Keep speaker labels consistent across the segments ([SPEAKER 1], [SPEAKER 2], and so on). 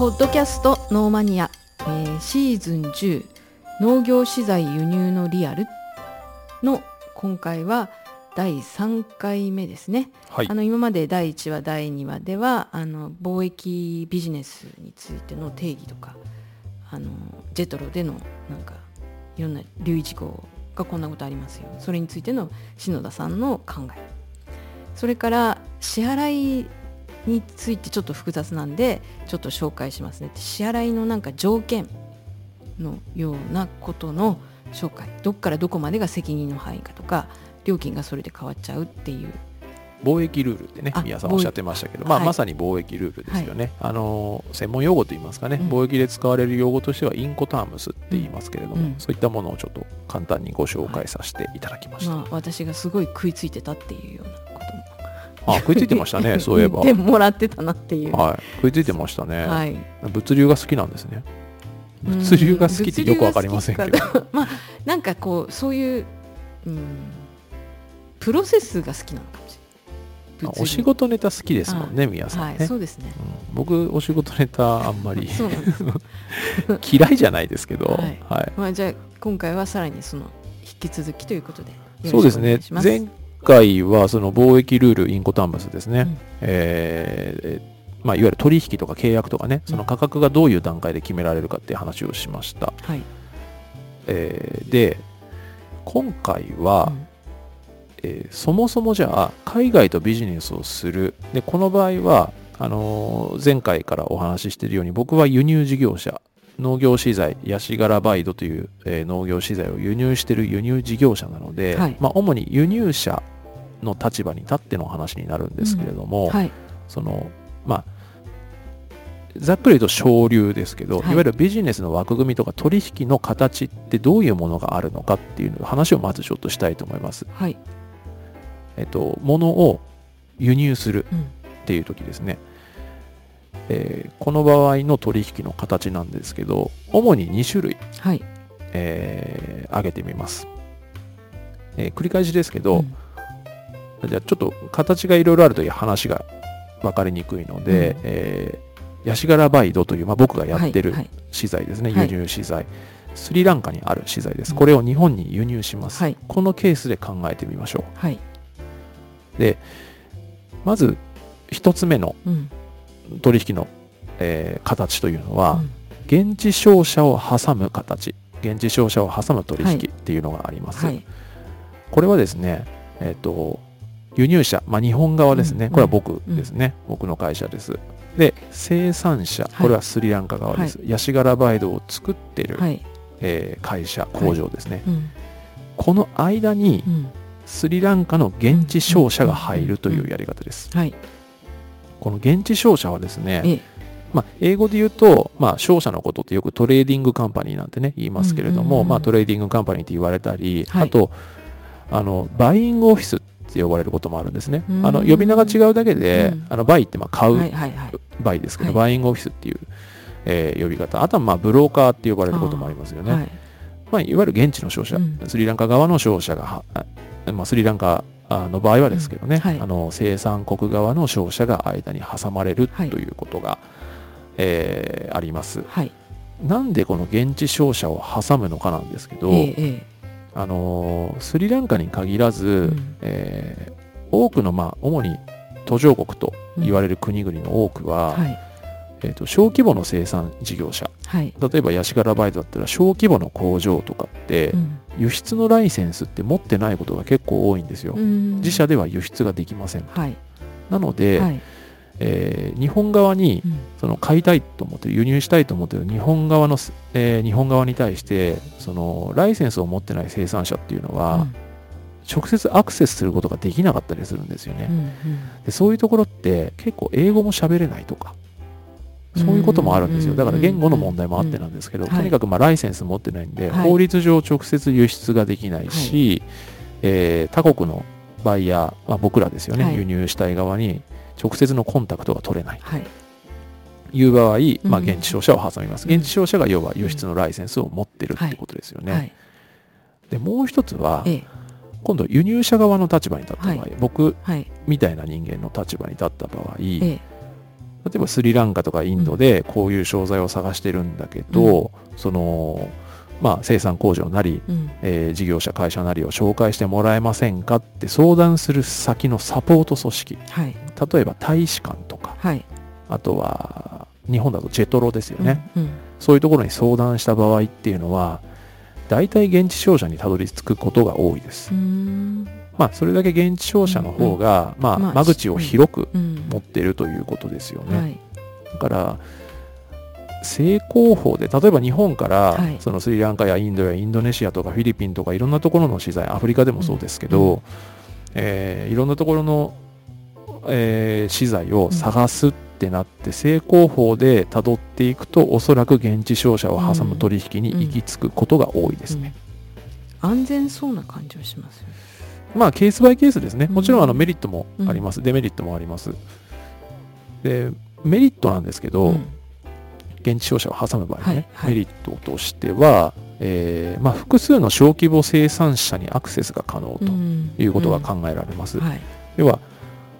[SPEAKER 1] ポッドキャストノーマニア、えーシーズン10農業資材輸入のリアルの今回は第3回目ですね。
[SPEAKER 2] はい。
[SPEAKER 1] あの今まで第1話第2話ではあの貿易ビジネスについての定義とかあのジェトロでのなんかいろんな留意事項がこんなことありますよ。それについての篠田さんの考え。それから支払いについてちょっと複雑なんでちょっと紹介しますね。支払いのなんか条件のようなことの紹介。どっからどこまでが責任の範囲かとか料金がそれで変わっちゃうっていう。
[SPEAKER 2] 貿易ルールってね
[SPEAKER 1] あ
[SPEAKER 2] 皆さんおっしゃってましたけど、まあ、
[SPEAKER 1] はい。
[SPEAKER 2] まさに貿易ルールですよね、あの専門用語といいますかね、
[SPEAKER 1] うん。
[SPEAKER 2] 貿易で使われる用語としてはインコタームスって言いますけれども、
[SPEAKER 1] うん。
[SPEAKER 2] そういったものをちょっと簡単にご紹介させていただきました、
[SPEAKER 1] まあ私がすごい食いついてたっていうようなことも
[SPEAKER 2] あ食いついてましたね そういえば、
[SPEAKER 1] 言ってもらってたなっていう。
[SPEAKER 2] はい、食いついてましたね、
[SPEAKER 1] はい。
[SPEAKER 2] 物流が好きなんですね。物流が好きってよくわかりませんけど。
[SPEAKER 1] まあなんかこうそういう、うん、プロセスが好きなのかもしれない。
[SPEAKER 2] お仕事ネタ好きですもんね皆さんね、
[SPEAKER 1] はいそうですね。
[SPEAKER 2] うん。僕お仕事ネタあんまり 嫌いじゃないですけど、
[SPEAKER 1] はい。
[SPEAKER 2] はい。
[SPEAKER 1] まあじゃあ今回はさらにその引き続きということで
[SPEAKER 2] そうですね。前回はその貿易ルールインコタンムスですね、
[SPEAKER 1] うん。
[SPEAKER 2] えーまあ、いわゆる取引とか契約とかね
[SPEAKER 1] うん。
[SPEAKER 2] その価格がどういう段階で決められるかっていう話をしました、
[SPEAKER 1] はい、
[SPEAKER 2] えーで今回は、
[SPEAKER 1] うん。
[SPEAKER 2] えーそもそもじゃあ海外とビジネスをする。でこの場合はあのー前回からお話ししているように僕は輸入事業者農業資材ヤシガラバイドという、えー農業資材を輸入している輸入事業者なので、
[SPEAKER 1] はい。
[SPEAKER 2] まあ、主に輸入者の立場に立っての話になるんですけれども、
[SPEAKER 1] はい。
[SPEAKER 2] そのまあざっくり言うと省流ですけど、
[SPEAKER 1] はい。
[SPEAKER 2] い、わゆるビジネスの枠組みとか取引の形ってどういうものがあるのかっていう話をまずちょっとしたいと思います。
[SPEAKER 1] はい。
[SPEAKER 2] えっと、物を輸入する
[SPEAKER 1] うん。
[SPEAKER 2] っていう時ですね、えーこの場合の取引の形なんですけど主に2種類、
[SPEAKER 1] はい。
[SPEAKER 2] えー挙げてみます、えー繰り返しですけど、
[SPEAKER 1] うん。
[SPEAKER 2] じゃあちょっと形がいろいろあるという話が分かりにくいので、
[SPEAKER 1] うん。
[SPEAKER 2] えーヤシガラバイドという、まあ、僕がやってる
[SPEAKER 1] はいはい。
[SPEAKER 2] 資材ですね、
[SPEAKER 1] はい。
[SPEAKER 2] 輸入資材。スリランカにある資材です。
[SPEAKER 1] うん
[SPEAKER 2] これを日本に輸入します、
[SPEAKER 1] はい。
[SPEAKER 2] このケースで考えてみましょう。
[SPEAKER 1] はい。
[SPEAKER 2] でまず一つ目の
[SPEAKER 1] うん
[SPEAKER 2] 取引の、えー形というのは、
[SPEAKER 1] うん。
[SPEAKER 2] 現地商社を挟む形。現地商社を挟む取引っていうのがあります、
[SPEAKER 1] はい。
[SPEAKER 2] これはですねえっ、と輸入者、まあ、日本側ですね、
[SPEAKER 1] うん。
[SPEAKER 2] これは僕ですね、僕の会社です。で生産者これはスリランカ側です、ヤシガラバイドを作ってる、
[SPEAKER 1] はい。
[SPEAKER 2] えー会社工場ですね、
[SPEAKER 1] うん。
[SPEAKER 2] この間に
[SPEAKER 1] うん。
[SPEAKER 2] スリランカの現地商社が入るというやり方です、
[SPEAKER 1] はい
[SPEAKER 2] この現地商社はですね、
[SPEAKER 1] ええ。
[SPEAKER 2] まあ、英語で言うと、まあ、商社のことってよく trading company なんてね、言いますけれども、まあ、 trading company って言われたり、
[SPEAKER 1] はい。
[SPEAKER 2] あと、あの、 buying office って呼ばれることもあるんですね。
[SPEAKER 1] うん。
[SPEAKER 2] あの、呼び名が違うだけで、
[SPEAKER 1] うん。
[SPEAKER 2] あの、 buy ってまあ買う
[SPEAKER 1] はいはいはい。
[SPEAKER 2] buy ですけど、
[SPEAKER 1] はい。
[SPEAKER 2] buying office っていう、えー呼び方。あとはまあ、ブローカーって呼ばれることもありますよね。
[SPEAKER 1] はい。
[SPEAKER 2] まあ、いわゆる現地の商社、
[SPEAKER 1] うん。
[SPEAKER 2] スリランカ側の商社がは、あまあ、スリランカの場合はですけどね、
[SPEAKER 1] うんはい。
[SPEAKER 2] あの生産国側の商社が間に挟まれる
[SPEAKER 1] はい
[SPEAKER 2] ということが、えーあります。
[SPEAKER 1] はい。
[SPEAKER 2] なんでこの現地商社を挟むのかなんですけど、
[SPEAKER 1] えええ
[SPEAKER 2] あのースリランカに限らず、
[SPEAKER 1] ん。
[SPEAKER 2] えー多くの、まあ、主に途上国と言われる国々の多くは、
[SPEAKER 1] えはい。
[SPEAKER 2] えーと小規模の生産事業者。
[SPEAKER 1] はい。
[SPEAKER 2] 例えばヤシガラバイトだったら小規模の工場とかって、
[SPEAKER 1] うん
[SPEAKER 2] 輸出のライセンスって持ってないことが結構多いんですよ。
[SPEAKER 1] うん
[SPEAKER 2] 自社では輸出ができません。
[SPEAKER 1] はい
[SPEAKER 2] なので、
[SPEAKER 1] はい
[SPEAKER 2] えー日本側に
[SPEAKER 1] うん
[SPEAKER 2] その買いたいと思ってる輸入したいと思ってる日本側の、えー日本側に対してそのライセンスを持ってない生産者っていうのは、
[SPEAKER 1] うん
[SPEAKER 2] 直接アクセスすることができなかったりするんですよね。
[SPEAKER 1] うんうん
[SPEAKER 2] でそういうところって結構英語も喋れないとかそういうこともあるんですよ。だから言語の問題もあってなんですけど、
[SPEAKER 1] うん
[SPEAKER 2] とにかくまあライセンス持ってないんで、
[SPEAKER 1] はい。
[SPEAKER 2] 法律上直接輸出ができないし、えー他国のバイヤー、まあ、僕らですよね、
[SPEAKER 1] はい。
[SPEAKER 2] 輸入したい側に直接のコンタクトが取れない。
[SPEAKER 1] はい。
[SPEAKER 2] う場合、まあ、
[SPEAKER 1] うん
[SPEAKER 2] 現地商社を挟みます、
[SPEAKER 1] うん
[SPEAKER 2] 現地商社が要は輸出のライセンスを持ってるってことですよね、
[SPEAKER 1] はい。
[SPEAKER 2] でもう一つは
[SPEAKER 1] ええ。
[SPEAKER 2] 今度輸入者側の立場に立った場合、
[SPEAKER 1] はい。
[SPEAKER 2] 僕
[SPEAKER 1] はい。
[SPEAKER 2] みたいな人間の立場に立った場合、
[SPEAKER 1] ええ
[SPEAKER 2] 例えばスリランカとかインドでこういう商材を探してるんだけど、そのまあ、生産工場なり、
[SPEAKER 1] うん。
[SPEAKER 2] えー事業者会社なりを紹介してもらえませんかって相談する先のサポート組織。
[SPEAKER 1] はい。
[SPEAKER 2] 例えば大使館とか
[SPEAKER 1] はい。
[SPEAKER 2] あとは日本だとジェトロですよね、
[SPEAKER 1] うん
[SPEAKER 2] そういうところに相談した場合っていうのは大体現地商社にたどり着くことが多いです、
[SPEAKER 1] うん
[SPEAKER 2] まあそれだけ現地商社の方が、まあ、
[SPEAKER 1] まあ
[SPEAKER 2] 間口を広く
[SPEAKER 1] うん。
[SPEAKER 2] 持ってるということですよね、
[SPEAKER 1] はい。
[SPEAKER 2] だから正攻法で例えば日本から、
[SPEAKER 1] はい。
[SPEAKER 2] そのスリランカやインドやインドネシアとかフィリピンとかいろんなところの資材アフリカでもそうですけど、
[SPEAKER 1] うん。
[SPEAKER 2] えーいろんなところの、えー資材を探すってなって、正攻法で辿っていくとおそらく現地商社を挟む取引に行き着くことが多いですね、
[SPEAKER 1] 安全そうな感じはしますよね
[SPEAKER 2] まあケースバイケースですね。
[SPEAKER 1] うん。
[SPEAKER 2] もちろんあのメリットもあります、デメリットもあります。でメリットなんですけど、
[SPEAKER 1] うん。
[SPEAKER 2] 現地商社を挟む場合ね、メリットとしては、えーまあ、複数の小規模生産者にアクセスが可能と
[SPEAKER 1] ん。
[SPEAKER 2] いうことが考えられます、
[SPEAKER 1] はい。
[SPEAKER 2] 要は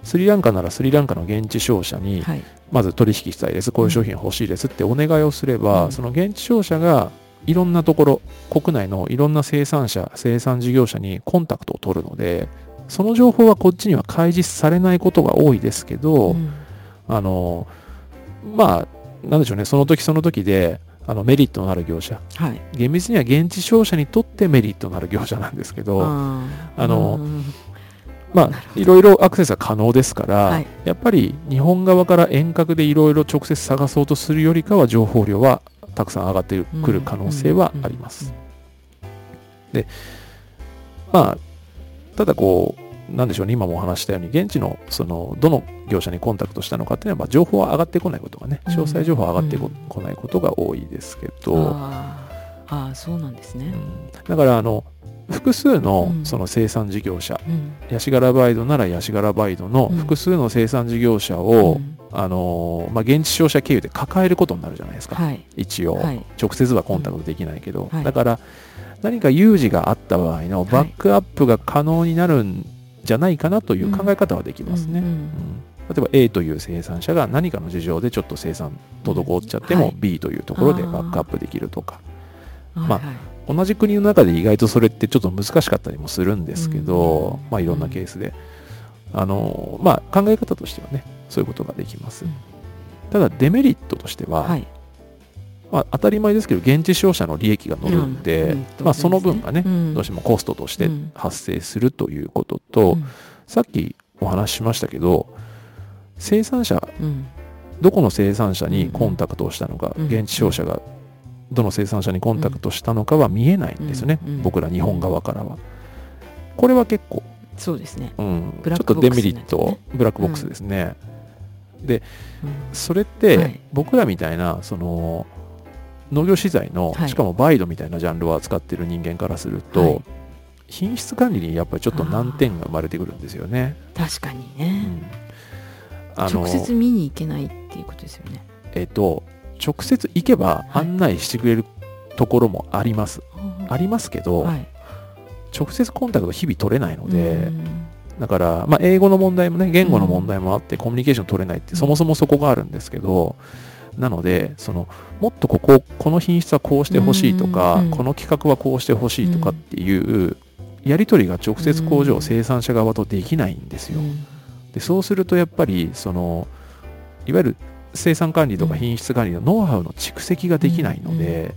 [SPEAKER 2] スリランカならスリランカの現地商社に
[SPEAKER 1] はい。
[SPEAKER 2] まず取引したいです。こういう商品欲しいですってお願いをすれば、
[SPEAKER 1] うん。
[SPEAKER 2] その現地商社がいろんなところ国内のいろんな生産者生産事業者にコンタクトを取るのでその情報はこっちには開示されないことが多いですけど、
[SPEAKER 1] うん。
[SPEAKER 2] あのまあなんでしょうねその時その時であのメリットのある業者。
[SPEAKER 1] はい。
[SPEAKER 2] 厳密には現地商社にとってメリットのある業者なんですけど
[SPEAKER 1] あ
[SPEAKER 2] の
[SPEAKER 1] うん。
[SPEAKER 2] まあいろいろアクセスが可能ですから、
[SPEAKER 1] はい。
[SPEAKER 2] やっぱり日本側から遠隔でいろいろ直接探そうとするよりかは情報量はたくさん上がってくる可能性はあります。まあただこうなんでしょうね今もお話ししたように現地のそのどの業者にコンタクトしたのかっていうのはまあ情報は上がってこないことがね
[SPEAKER 1] うん
[SPEAKER 2] 詳細情報は上がってこ,、
[SPEAKER 1] うん
[SPEAKER 2] ないことが多いですけど、
[SPEAKER 1] あそうなんですね。
[SPEAKER 2] うん。だからあの複数の
[SPEAKER 1] うん。
[SPEAKER 2] その生産事業者、
[SPEAKER 1] うん。
[SPEAKER 2] ヤシガラバイドならヤシガラバイドの
[SPEAKER 1] うん。
[SPEAKER 2] 複数の生産事業者を、
[SPEAKER 1] うん
[SPEAKER 2] あのーまあ、現地商社経由で抱えることになるじゃないですか、
[SPEAKER 1] はい。
[SPEAKER 2] 一応、
[SPEAKER 1] はい。
[SPEAKER 2] 直接はコンタクトできないけど、
[SPEAKER 1] はい。
[SPEAKER 2] だから何か有事があった場合のバックアップが可能になるんじゃないかなという考え方はできますね、
[SPEAKER 1] うんうん
[SPEAKER 2] うん。例えば A という生産者が何かの事情でちょっと生産滞っちゃっても、
[SPEAKER 1] はい。
[SPEAKER 2] B というところでバックアップできるとか。
[SPEAKER 1] はい
[SPEAKER 2] まあ同じ国の中で意外とそれってちょっと難しかったりもするんですけど、
[SPEAKER 1] うん
[SPEAKER 2] まあいろんなケースで、あのまあ考え方としてはねそういうことができます、
[SPEAKER 1] うん。
[SPEAKER 2] ただデメリットとしては、
[SPEAKER 1] はい。
[SPEAKER 2] まあ、当たり前ですけど現地商社の利益が乗るんで、
[SPEAKER 1] うん
[SPEAKER 2] まあ、その分がね、
[SPEAKER 1] うん。
[SPEAKER 2] どうしてもコストとして
[SPEAKER 1] うん。
[SPEAKER 2] 発生するということと、
[SPEAKER 1] うん。
[SPEAKER 2] さっきお話ししましたけど生産者
[SPEAKER 1] うん。
[SPEAKER 2] どこの生産者にコンタクトをしたのか、
[SPEAKER 1] うん
[SPEAKER 2] 現地商社がどの生産者にコンタクトしたのかは見えないんですよね、僕ら日本側からは。これは結構、
[SPEAKER 1] そうですね。
[SPEAKER 2] うん、ちょっとデメリット
[SPEAKER 1] ね、
[SPEAKER 2] ブラックボックスですね。
[SPEAKER 1] うん
[SPEAKER 2] それって、
[SPEAKER 1] はい。
[SPEAKER 2] 僕らみたいなその農業資材の、
[SPEAKER 1] はい。
[SPEAKER 2] しかもバイドみたいなジャンルを扱ってる人間からすると、
[SPEAKER 1] はい。
[SPEAKER 2] 品質管理にやっぱりちょっと難点が生まれてくるんですよね。
[SPEAKER 1] 確かに
[SPEAKER 2] う
[SPEAKER 1] ね
[SPEAKER 2] ん。あの
[SPEAKER 1] 直接見に行けないっていうことですよね。
[SPEAKER 2] えっと直接行けば
[SPEAKER 1] はい。
[SPEAKER 2] 案内してくれるところもあります。ありますけど、
[SPEAKER 1] はい。
[SPEAKER 2] 直接コンタクト日々取れないので、
[SPEAKER 1] うん
[SPEAKER 2] だから、まあ、英語の問題もね言語の問題もあって、コミュニケーション取れないって
[SPEAKER 1] うん。
[SPEAKER 2] そもそもそこがあるんですけど、なのでそのもっとこここの品質はこうしてほしいとか、
[SPEAKER 1] うん
[SPEAKER 2] この企画はこうしてほしいとかっていうやり取りが直接工場、
[SPEAKER 1] うん
[SPEAKER 2] 生産者側とできないんですよ。
[SPEAKER 1] うん。
[SPEAKER 2] でそうするとやっぱりそのいわゆる生産管理とか
[SPEAKER 1] うん。
[SPEAKER 2] 品質管理のノウハウの蓄積ができないので、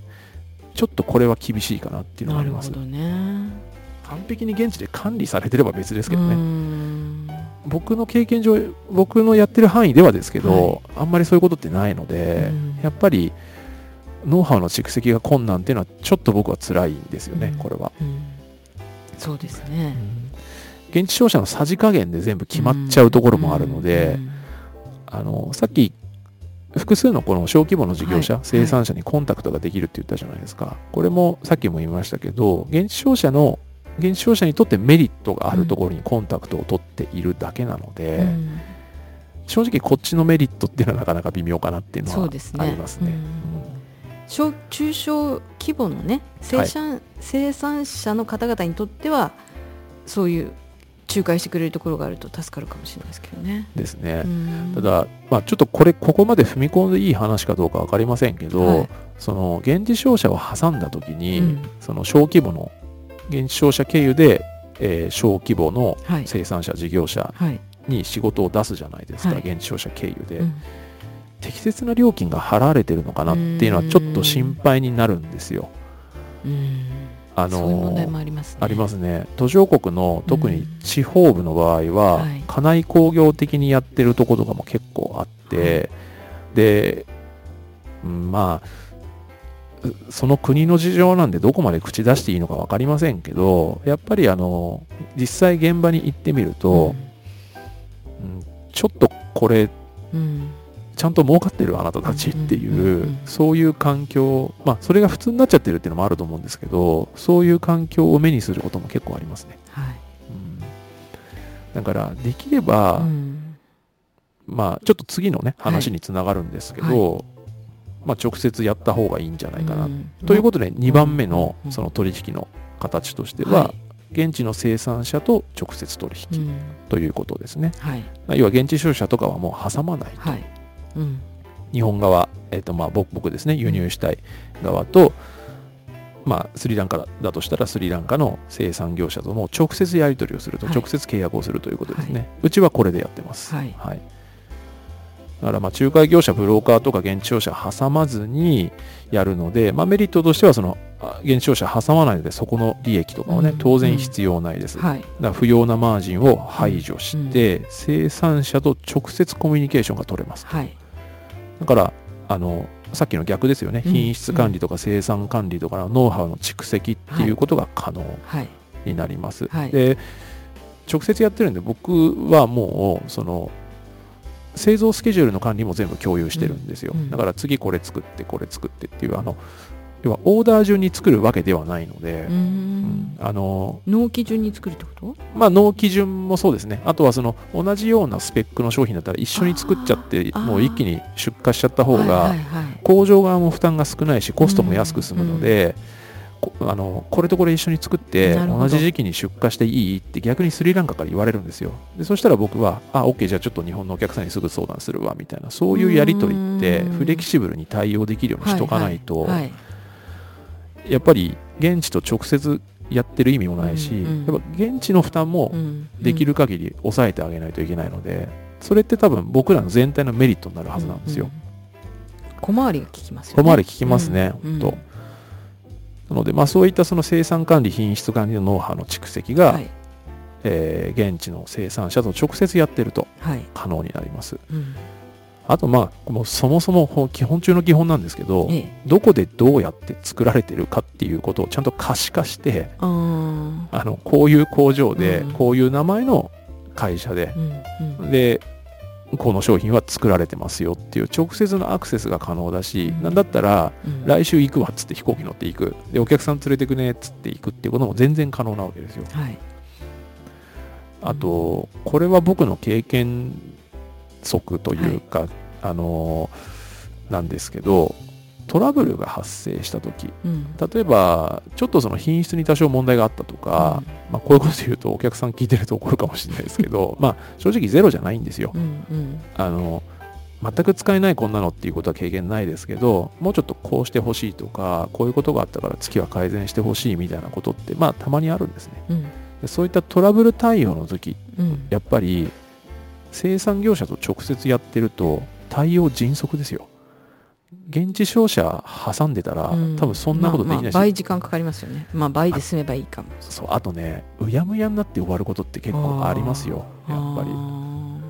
[SPEAKER 2] ちょっとこれは厳しいかなっていうのがあります。
[SPEAKER 1] なるほどね
[SPEAKER 2] 完璧に現地で管理されてれば別ですけどね。
[SPEAKER 1] うん。
[SPEAKER 2] 僕の経験上僕のやってる範囲ではですけど、
[SPEAKER 1] は
[SPEAKER 2] あんまりそういうことってないので、
[SPEAKER 1] うん。
[SPEAKER 2] やっぱりノウハウの蓄積が困難っていうのはちょっと僕は辛いんですよね、
[SPEAKER 1] うん。
[SPEAKER 2] これは、
[SPEAKER 1] うん。そうですね。
[SPEAKER 2] 現地商社のさじ加減で全部決まっちゃうところもあるので、
[SPEAKER 1] うん。
[SPEAKER 2] あのさっき複数のこの小規模の事業者、
[SPEAKER 1] はい。
[SPEAKER 2] 生産者にコンタクトができるって言ったじゃないですか。これもさっきも言いましたけど現地商社の現地商社にとってメリットがあるところにコンタクトを取っているだけなので、
[SPEAKER 1] うん。
[SPEAKER 2] 正直こっちのメリットっていうのはなかなか微妙かなっていうのはありますね。
[SPEAKER 1] うん。小中小規模のね生産,、生産者の方々にとってはそういう仲介してくれるところがあると助かるかもしれないですけどね。
[SPEAKER 2] ですね。
[SPEAKER 1] うん。
[SPEAKER 2] ただ、まあ、ちょっとこれここまで踏み込んでいい話かどうか分かりませんけど、
[SPEAKER 1] はい。
[SPEAKER 2] その現地商社を挟んだ時に、
[SPEAKER 1] うん。
[SPEAKER 2] その小規模の現地商社経由で、えー小規模の
[SPEAKER 1] はい。
[SPEAKER 2] 生産者事業者
[SPEAKER 1] はい。
[SPEAKER 2] に仕事を出すじゃないですか、
[SPEAKER 1] はい。
[SPEAKER 2] 現地商社経由で、
[SPEAKER 1] うん。
[SPEAKER 2] 適切な料金が払われてるのかなっていうのはちょっと心配になるんですよ。
[SPEAKER 1] うん。
[SPEAKER 2] あ
[SPEAKER 1] そういう問題
[SPEAKER 2] の
[SPEAKER 1] もありますね。
[SPEAKER 2] ありますね。途上国の特に地方部の場合は、
[SPEAKER 1] はい。
[SPEAKER 2] 家内工業的にやってるところとかも結構あって、で、うんまあうその国の事情なんでどこまで口出していいのか分かりませんけどやっぱりあの実際現場に行ってみると、うん。ちょっとこれ
[SPEAKER 1] うん。うん
[SPEAKER 2] ちゃんと儲かってるあなたたちっていう,、そういう環境まあそれが普通になっちゃってるっていうのもあると思うんですけどそういう環境を目にすることも結構ありますね、
[SPEAKER 1] はい。
[SPEAKER 2] うん、だからできれば、
[SPEAKER 1] うん。
[SPEAKER 2] まあちょっと次のね話につながるんですけど、まあ直接やった方がいいんじゃないかな、
[SPEAKER 1] うん。
[SPEAKER 2] ということで2番目の
[SPEAKER 1] うん。
[SPEAKER 2] その取引の形としては、
[SPEAKER 1] は
[SPEAKER 2] 現地の生産者と直接取引
[SPEAKER 1] うん。
[SPEAKER 2] ということですね、
[SPEAKER 1] はい。
[SPEAKER 2] 要は現地商社とかはもう挟まないと、
[SPEAKER 1] はい。うん。
[SPEAKER 2] 日本側、えっとまあ僕僕ですね輸入したい側と、まあスリランカだとしたらスリランカの生産業者とも直接やり取りをすると、
[SPEAKER 1] はい。
[SPEAKER 2] 直接契約をするということですね、
[SPEAKER 1] は
[SPEAKER 2] うちはこれでやってます。
[SPEAKER 1] はい
[SPEAKER 2] だからまあ仲介業者ブローカーとか現地商社挟まずにやるので、まあ、メリットとしてはそのあ現地商社挟まないのでそこの利益とかはね、
[SPEAKER 1] うん。
[SPEAKER 2] 当然必要ないです、
[SPEAKER 1] はい。
[SPEAKER 2] だから不要なマージンを排除して、生産者と直接コミュニケーションが取れます
[SPEAKER 1] はい。
[SPEAKER 2] だからあのさっきの逆ですよね、
[SPEAKER 1] うん。
[SPEAKER 2] 品質管理とか生産管理とかのノウハウの蓄積っていうことが可能
[SPEAKER 1] はい。
[SPEAKER 2] になります、
[SPEAKER 1] はい。
[SPEAKER 2] で直接やってるんで僕はもうその製造スケジュールの管理も全部共有してるんですよ、
[SPEAKER 1] うんうん
[SPEAKER 2] だから次これ作ってこれ作ってっていうあの要はオーダー順に作るわけではないので
[SPEAKER 1] う、ん
[SPEAKER 2] あの
[SPEAKER 1] 納期順に作るってこと？
[SPEAKER 2] まあ納期順もそうですね。あとはその同じようなスペックの商品だったら一緒に作っちゃってもう一気に出荷しちゃった方が、工場側も負担が少ないしコストも安く済むので、こあのこれとこれ一緒に作って同じ時期に出荷していいって逆にスリランカから言われるんですよ。でそしたら僕はあ OK じゃあちょっと日本のお客さんにすぐ相談するわみたいな。そういうやり取りって
[SPEAKER 1] うん
[SPEAKER 2] フレキシブルに対応できるようにしとかないと、
[SPEAKER 1] はいはい。
[SPEAKER 2] やっぱり現地と直接やってる意味もないし、
[SPEAKER 1] うんうん
[SPEAKER 2] やっぱ現地の負担も
[SPEAKER 1] うん
[SPEAKER 2] できる限り抑えてあげないといけないのでそれって多分僕らの全体のメリットになるはずなんですよ、
[SPEAKER 1] うう小回りが効きますよね。
[SPEAKER 2] 小回り効きますね、
[SPEAKER 1] うん
[SPEAKER 2] 本当。なので、まあ、そういったその生産管理、品質管理のノウハウの蓄積が、
[SPEAKER 1] はい。
[SPEAKER 2] えー現地の生産者と直接やってると
[SPEAKER 1] はい。
[SPEAKER 2] 可能になります。
[SPEAKER 1] うん。
[SPEAKER 2] あと、まあ、もうそもそもほ基本中の基本なんですけど、
[SPEAKER 1] ええ。
[SPEAKER 2] どこでどうやって作られてるかっていうことをちゃんと可視化して、
[SPEAKER 1] あ
[SPEAKER 2] のこういう工場で、
[SPEAKER 1] うん。
[SPEAKER 2] こういう名前の会社で、
[SPEAKER 1] うん。うん。
[SPEAKER 2] で、この商品は作られてますよっていう直接のアクセスが可能だし、
[SPEAKER 1] うん。
[SPEAKER 2] なんだったら、
[SPEAKER 1] うん。
[SPEAKER 2] 来週行くわっつって飛行機乗って行く。でお客さん連れてくねっつって行くっていうことも全然可能なわけですよ。
[SPEAKER 1] はい。
[SPEAKER 2] あとこれは僕の経験則というか、あのなんですけどトラブルが発生した時
[SPEAKER 1] うん。
[SPEAKER 2] 例えばちょっとその品質に多少問題があったとか、まあ、こういうこと言うとお客さん聞いてると怒るかもしれないですけど まあ正直ゼロじゃないんですよ。
[SPEAKER 1] うんうん。
[SPEAKER 2] あの全く使えないこんなのっていうことは経験ないですけどもうちょっとこうしてほしいとかこういうことがあったから月は改善してほしいみたいなことってまあたまにあるんですね。
[SPEAKER 1] うん。
[SPEAKER 2] でそういったトラブル対応の時
[SPEAKER 1] うん。
[SPEAKER 2] やっぱり生産業者と直接やってると対応迅速ですよ現地商社挟んでたら、
[SPEAKER 1] うん。
[SPEAKER 2] 多分そんなことできないし、
[SPEAKER 1] まあまあ倍時間かかりますよね。まあ倍で済めばいいかも。
[SPEAKER 2] そうあとねうやむやになって終わることって結構ありますよ。やっぱり。
[SPEAKER 1] あ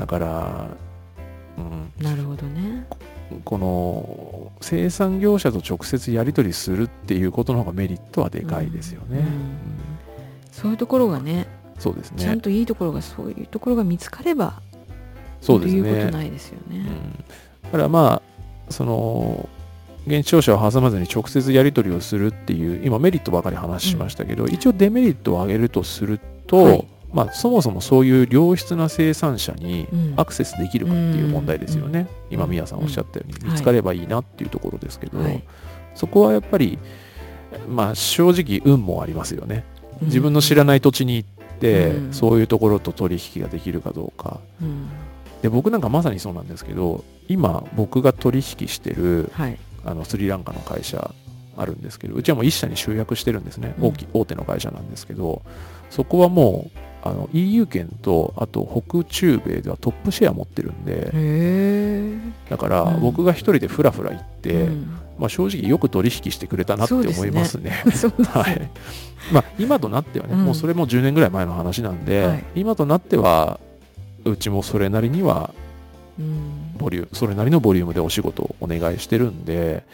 [SPEAKER 2] だから、うん、
[SPEAKER 1] ーなるほどね。
[SPEAKER 2] この生産業者と直接やり取りするっていうことの方がメリットはでかいですよね。
[SPEAKER 1] うん。
[SPEAKER 2] うん
[SPEAKER 1] そういうところがね
[SPEAKER 2] そうですね。
[SPEAKER 1] ちゃんといいところがそういうところが見つかれば
[SPEAKER 2] そうです
[SPEAKER 1] ということ
[SPEAKER 2] ね。
[SPEAKER 1] ないですよね。
[SPEAKER 2] うん。だからまあその現地商社を挟まずに直接やり取りをするっていう今メリットばかり話しましたけど、一応デメリットを挙げるとすると、
[SPEAKER 1] はい。
[SPEAKER 2] まあ、そもそもそういう良質な生産者に
[SPEAKER 1] うん。
[SPEAKER 2] アクセスできるかっていう問題ですよね、
[SPEAKER 1] うん。
[SPEAKER 2] 今宮さんおっしゃったように、
[SPEAKER 1] うん。
[SPEAKER 2] 見つかればいいなっていうところですけど、
[SPEAKER 1] はい。
[SPEAKER 2] そこはやっぱりまあ正直運もありますよね。
[SPEAKER 1] うん。
[SPEAKER 2] 自分の知らない土地にて、
[SPEAKER 1] うん。
[SPEAKER 2] そういうところと取引ができるかどうか。
[SPEAKER 1] うん。
[SPEAKER 2] で僕なんかまさにそうなんですけど今僕が取引してる
[SPEAKER 1] はい。
[SPEAKER 2] あのスリランカの会社あるんですけどうちはもう一社に集約してるんですね、
[SPEAKER 1] うん。
[SPEAKER 2] 大き大手の会社なんですけどそこはもうあの EU 圏とあと北中米ではトップシェア持ってるんでだから
[SPEAKER 1] うん。
[SPEAKER 2] 僕が一人でフラフラ行って、
[SPEAKER 1] うん。
[SPEAKER 2] まあ、正直よく取引してくれたなって思いますね。は
[SPEAKER 1] ね。
[SPEAKER 2] い。まあ、今となってはね、
[SPEAKER 1] うん。
[SPEAKER 2] もうそれも10年ぐらい前の話なんで、
[SPEAKER 1] はい。
[SPEAKER 2] 今となってはうちもそれなりには
[SPEAKER 1] うん
[SPEAKER 2] ボリューそれなりのボリュームでお仕事をお願いしてるんで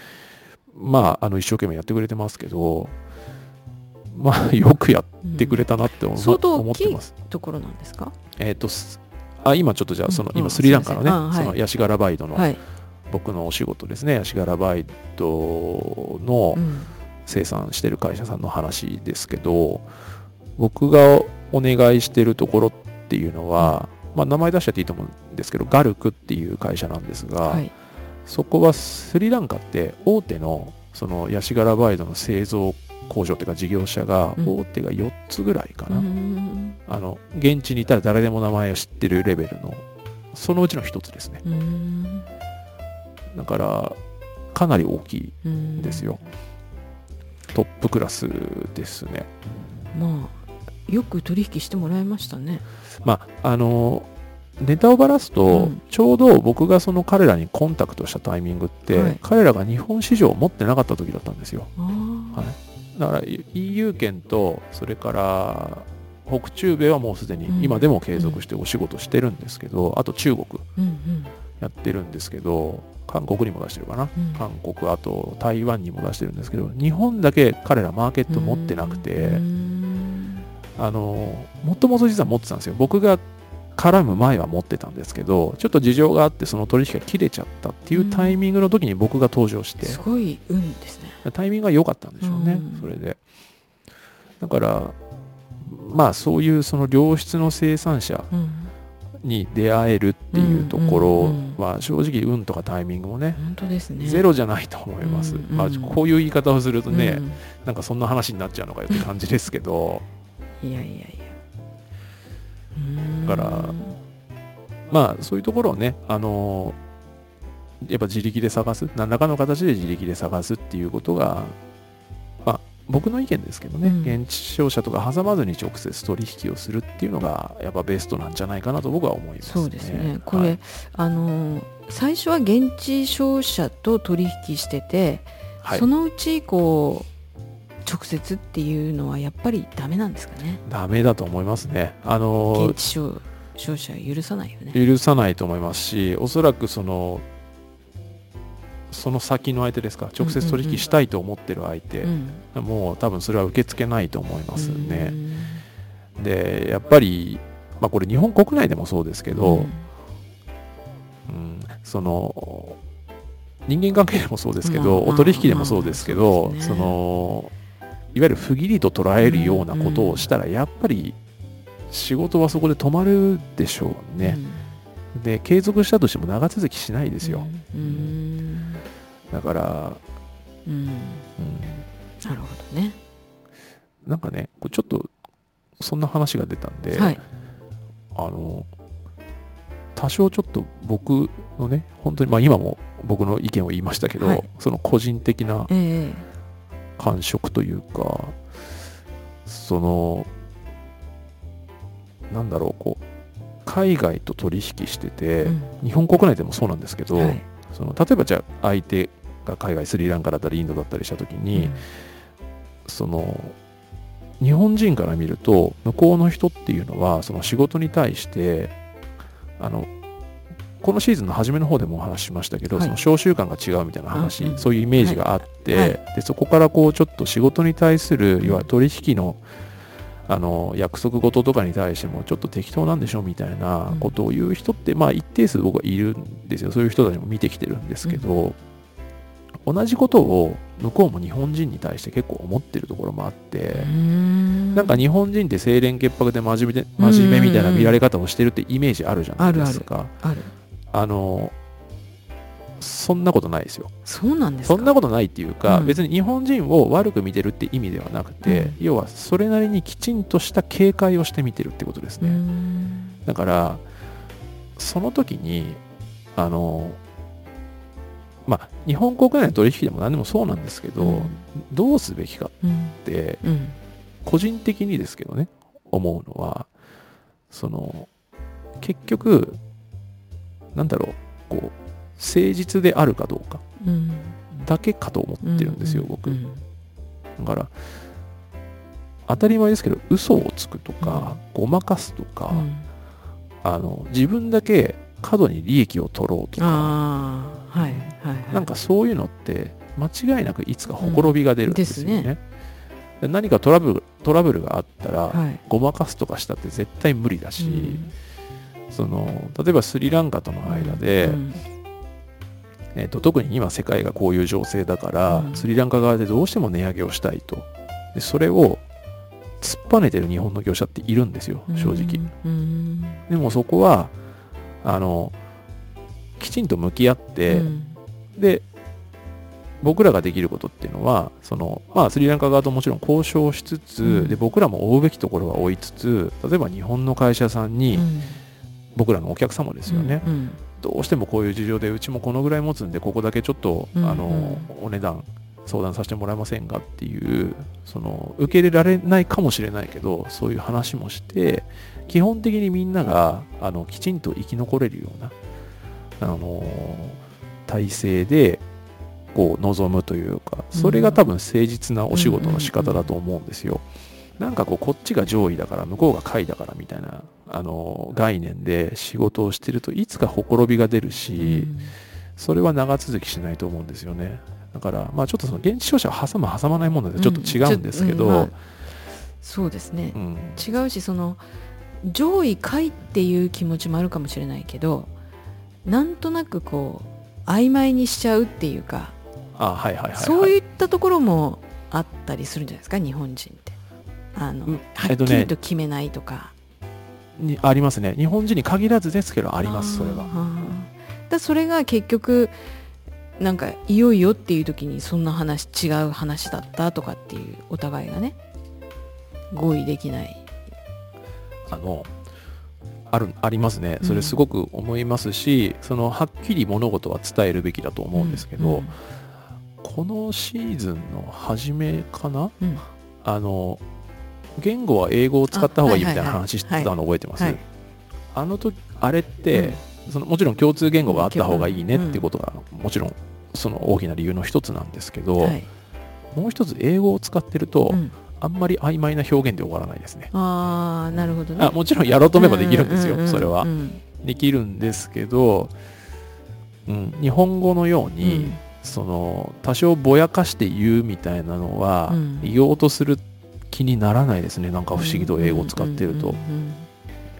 [SPEAKER 2] まああの一生懸命やってくれてますけどまあ よくやってくれたなって思,、
[SPEAKER 1] 相当大きい
[SPEAKER 2] 思ってます。
[SPEAKER 1] ところなんですか？
[SPEAKER 2] えっ、とすあ今ちょっとじゃあその、
[SPEAKER 1] うんうん。
[SPEAKER 2] 今スリランカのね、
[SPEAKER 1] はい。
[SPEAKER 2] そのヤシガラバイドの
[SPEAKER 1] はい、
[SPEAKER 2] 僕のお仕事ですね。ヤシガラバイドの、
[SPEAKER 1] うん。
[SPEAKER 2] 生産してる会社さんの話ですけど僕がお願いしてるところっていうのは、まあ、名前出しちゃっていいと思うんですけどガルクっていう会社なんですが、
[SPEAKER 1] はい。
[SPEAKER 2] そこはスリランカって大手のそのヤシガラバイドの製造工場っていうか事業者が
[SPEAKER 1] うん。
[SPEAKER 2] 大手が4つぐらいか
[SPEAKER 1] う
[SPEAKER 2] な、
[SPEAKER 1] ん
[SPEAKER 2] あの現地にいたら誰でも名前を知ってるレベルのそのうちの1つですね。
[SPEAKER 1] うん
[SPEAKER 2] だからかなり大きい
[SPEAKER 1] うん
[SPEAKER 2] ん。ですよ、トップクラスですね。
[SPEAKER 1] まあよく取引してもらいましたね。
[SPEAKER 2] まああのネタをばらすと、
[SPEAKER 1] うん。
[SPEAKER 2] ちょうど僕がその彼らにコンタクトしたタイミングって、
[SPEAKER 1] はい。
[SPEAKER 2] 彼らが日本市場を持ってなかった時だったんですよ。はい。だから EU 圏とそれから北中米はもうすでに
[SPEAKER 1] うん。
[SPEAKER 2] 今でも継続してお仕事してるんですけど、あと中国やってるんですけど韓国にも出してるかな、
[SPEAKER 1] うん。
[SPEAKER 2] 韓国あと台湾にも出してるんですけど日本だけ彼らマーケット持ってなくて、
[SPEAKER 1] うん。
[SPEAKER 2] あのもともと実は持ってたんですよ。僕が絡む前は持ってたんですけどちょっと事情があってその取引が切れちゃったっていうタイミングの時に僕が登場して、
[SPEAKER 1] すごい運ですね。
[SPEAKER 2] タイミングが良かったんでしょうね、
[SPEAKER 1] うん。
[SPEAKER 2] それで。だからまあそういうその良質の生産者
[SPEAKER 1] うん。
[SPEAKER 2] に出会えるっていうところ
[SPEAKER 1] うんうんうん
[SPEAKER 2] は正直運とかタイミングもね
[SPEAKER 1] 本当ですね。
[SPEAKER 2] ゼロじゃないと思います、
[SPEAKER 1] うんうん
[SPEAKER 2] まあ、こういう言い方をするとね、
[SPEAKER 1] うん。
[SPEAKER 2] なんかそんな話になっちゃうのかよって感じですけど。
[SPEAKER 1] いやいやいや。うん
[SPEAKER 2] だからまあそういうところをねあのやっぱ自力で探す何らかの形で自力で探すっていうことがまあ僕の意見ですけどね、
[SPEAKER 1] うん。
[SPEAKER 2] 現地商社とか挟まずに直接取引をするっていうのがやっぱベストなんじゃないかなと僕は思いますね。
[SPEAKER 1] そうですね。これ、
[SPEAKER 2] はい
[SPEAKER 1] あの最初は現地商社と取引してて、
[SPEAKER 2] はい。
[SPEAKER 1] そのうちこう直接っていうのはやっぱりダメなんですかね。
[SPEAKER 2] ダメだと思いますね。あの
[SPEAKER 1] 現地商商社は許さないよね。
[SPEAKER 2] 許さないと思いますしおそらくそのその先の相手ですか？直接取引したいと思ってる相手、
[SPEAKER 1] うん
[SPEAKER 2] もう多分それは受け付けないと思いますね。
[SPEAKER 1] うん。
[SPEAKER 2] でやっぱり、まあ、これ日本国内でもそうですけど、
[SPEAKER 1] うん。
[SPEAKER 2] うんその人間関係でもそうですけど、
[SPEAKER 1] まあ
[SPEAKER 2] お取引でもそうですけど、
[SPEAKER 1] まあそうです
[SPEAKER 2] そ
[SPEAKER 1] ね
[SPEAKER 2] のいわゆる不義理と捉えるようなことをしたら、やっぱり仕事はそこで止まるでしょうね。で継続したとしても長続きしないですよ。
[SPEAKER 1] うん。うん。
[SPEAKER 2] だから、
[SPEAKER 1] うん。
[SPEAKER 2] うん。
[SPEAKER 1] なるほどね。
[SPEAKER 2] なんかねちょっとそんな話が出たんで、
[SPEAKER 1] はい。
[SPEAKER 2] あの多少ちょっと僕のね本当にまあ今も僕の意見を言いましたけど、
[SPEAKER 1] はい。
[SPEAKER 2] その個人的な
[SPEAKER 1] ええ
[SPEAKER 2] 感触というかそのなんだろうこう海外と取引してて、
[SPEAKER 1] うん。
[SPEAKER 2] 日本国内でもそうなんですけど、
[SPEAKER 1] はい。
[SPEAKER 2] その例えばじゃあ相手が海外スリランカだったりインドだったりした時に、その日本人から見ると向こうの人っていうのはその仕事に対してあのこのシーズンの初めの方でもお話ししましたけど、
[SPEAKER 1] はい。
[SPEAKER 2] その召集感が違うみたいな話、
[SPEAKER 1] うんうん
[SPEAKER 2] そういうイメージがあって、
[SPEAKER 1] はい。
[SPEAKER 2] でそこからこうちょっと仕事に対するいわゆる取引のあの約束事とかに対してもちょっと適当なんでしょみたいなことを言う人って、まあ一定数僕はいるんですよ。そういう人たちも見てきてるんですけど、同じことを向こうも日本人に対して結構思ってるところもあって、
[SPEAKER 1] な
[SPEAKER 2] なんか日本人って清廉潔白で真面目で真面目みたいな見られ方をしてるってイメージあるじゃないですか。
[SPEAKER 1] ある
[SPEAKER 2] あのそんなことないですよ。
[SPEAKER 1] そうなんですか？
[SPEAKER 2] そんなことないっていうか、
[SPEAKER 1] うん。
[SPEAKER 2] 別に日本人を悪く見てるって意味ではなくて、
[SPEAKER 1] うん。
[SPEAKER 2] 要はそれなりにきちんとした警戒をして見てるってことですね、
[SPEAKER 1] ん。
[SPEAKER 2] だからその時にあのまあ日本国内の取引でも何でもそうなんですけど、
[SPEAKER 1] うん。
[SPEAKER 2] どうすべきかっ
[SPEAKER 1] うん。
[SPEAKER 2] て
[SPEAKER 1] うん。
[SPEAKER 2] 個人的にですけどね思うのはその結局なんだろうこう誠実であるかどうか
[SPEAKER 1] うん。
[SPEAKER 2] だけかと思ってるんですよ、僕
[SPEAKER 1] うん
[SPEAKER 2] だから当たり前ですけど嘘をつくとか、ごまかすとか、
[SPEAKER 1] うん。
[SPEAKER 2] あの自分だけ過度に利益を取ろうとか
[SPEAKER 1] はいはいはい。
[SPEAKER 2] なんかそういうのって間違いなくいつかほころびが出るんですよね,、何かトラブルトラブルがあったら、
[SPEAKER 1] はい。
[SPEAKER 2] ごまかすとかしたって絶対無理だし、
[SPEAKER 1] うん
[SPEAKER 2] その例えばスリランカとの間で、
[SPEAKER 1] うん。
[SPEAKER 2] えー、と特に今世界がこういう情勢だから、
[SPEAKER 1] うん。
[SPEAKER 2] スリランカ側でどうしても値上げをしたいと。でそれを突っぱねてる日本の業者っているんですよ正直、
[SPEAKER 1] うん。
[SPEAKER 2] でもそこはあのきちんと向き合って、
[SPEAKER 1] うん。
[SPEAKER 2] で僕らができることっていうのはその、まあ、スリランカ側ともちろん交渉しつつ、
[SPEAKER 1] うん。
[SPEAKER 2] で僕らも追うべきところは追いつつ例えば日本の会社さんに、
[SPEAKER 1] うん
[SPEAKER 2] 僕らのお客様ですよね、
[SPEAKER 1] うん
[SPEAKER 2] どうしてもこういう事情でうちもこのぐらい持つんでここだけちょっと、
[SPEAKER 1] うん
[SPEAKER 2] あのお値段相談させてもらえませんかっていうその受け入れられないかもしれないけどそういう話もして基本的にみんながあのきちんと生き残れるようなあの体制でこう望むというかそれが多分誠実なお仕事の仕方だと思うんですよ。なんかこうこっちが上位だから向こうが下位だからみたいなあの概念で仕事をしてるといつかほころびが出るし、それは長続きしないと思うんですよね。だから、まあちょっとその現地商社は挟む挟まないものでちょっと違うんですけど、
[SPEAKER 1] うんまあそうですね。
[SPEAKER 2] うん。
[SPEAKER 1] 違うしその上位下位っていう気持ちもあるかもしれないけどなんとなくこう曖昧にしちゃうっていうか
[SPEAKER 2] あはいはいはい、はい。
[SPEAKER 1] そういったところもあったりするんじゃないですか日本人って。あの、
[SPEAKER 2] うん。
[SPEAKER 1] はっきりと決めないとか、
[SPEAKER 2] にありますね。日本人に限らずですけど、あります、それは。
[SPEAKER 1] だそれが結局なんかいよいよっていう時にそんな話違う話だったとかっていうお互いがね合意できない
[SPEAKER 2] あの、ある、ありますね。
[SPEAKER 1] うん
[SPEAKER 2] それすごく思いますし、その、はっきり物事は伝えるべきだと思うんですけど、
[SPEAKER 1] うん
[SPEAKER 2] このシーズンの初めかな
[SPEAKER 1] うん
[SPEAKER 2] あの、言語は英語を使った方がいいみたいな話してたの覚えてます、
[SPEAKER 1] はい
[SPEAKER 2] あの時、あれって、そのもちろん共通言語があった方がいいねっていうことが、もちろんその大きな理由の一つなんですけど、
[SPEAKER 1] はい。
[SPEAKER 2] もう一つ英語を使ってると、
[SPEAKER 1] うん。
[SPEAKER 2] あんまり曖昧な表現で終わらないですね。
[SPEAKER 1] ああなるほどね。
[SPEAKER 2] あもちろんやろうと思えばできるんですよ、
[SPEAKER 1] ううう
[SPEAKER 2] それは。
[SPEAKER 1] う。ん
[SPEAKER 2] できるんですけど、うん、日本語のよう
[SPEAKER 1] う
[SPEAKER 2] に、
[SPEAKER 1] ん。
[SPEAKER 2] その多少ぼやかして言うみたいなのは、
[SPEAKER 1] うん。
[SPEAKER 2] 言おうとする気にならないですね。なんか不思議と英語を使ってると、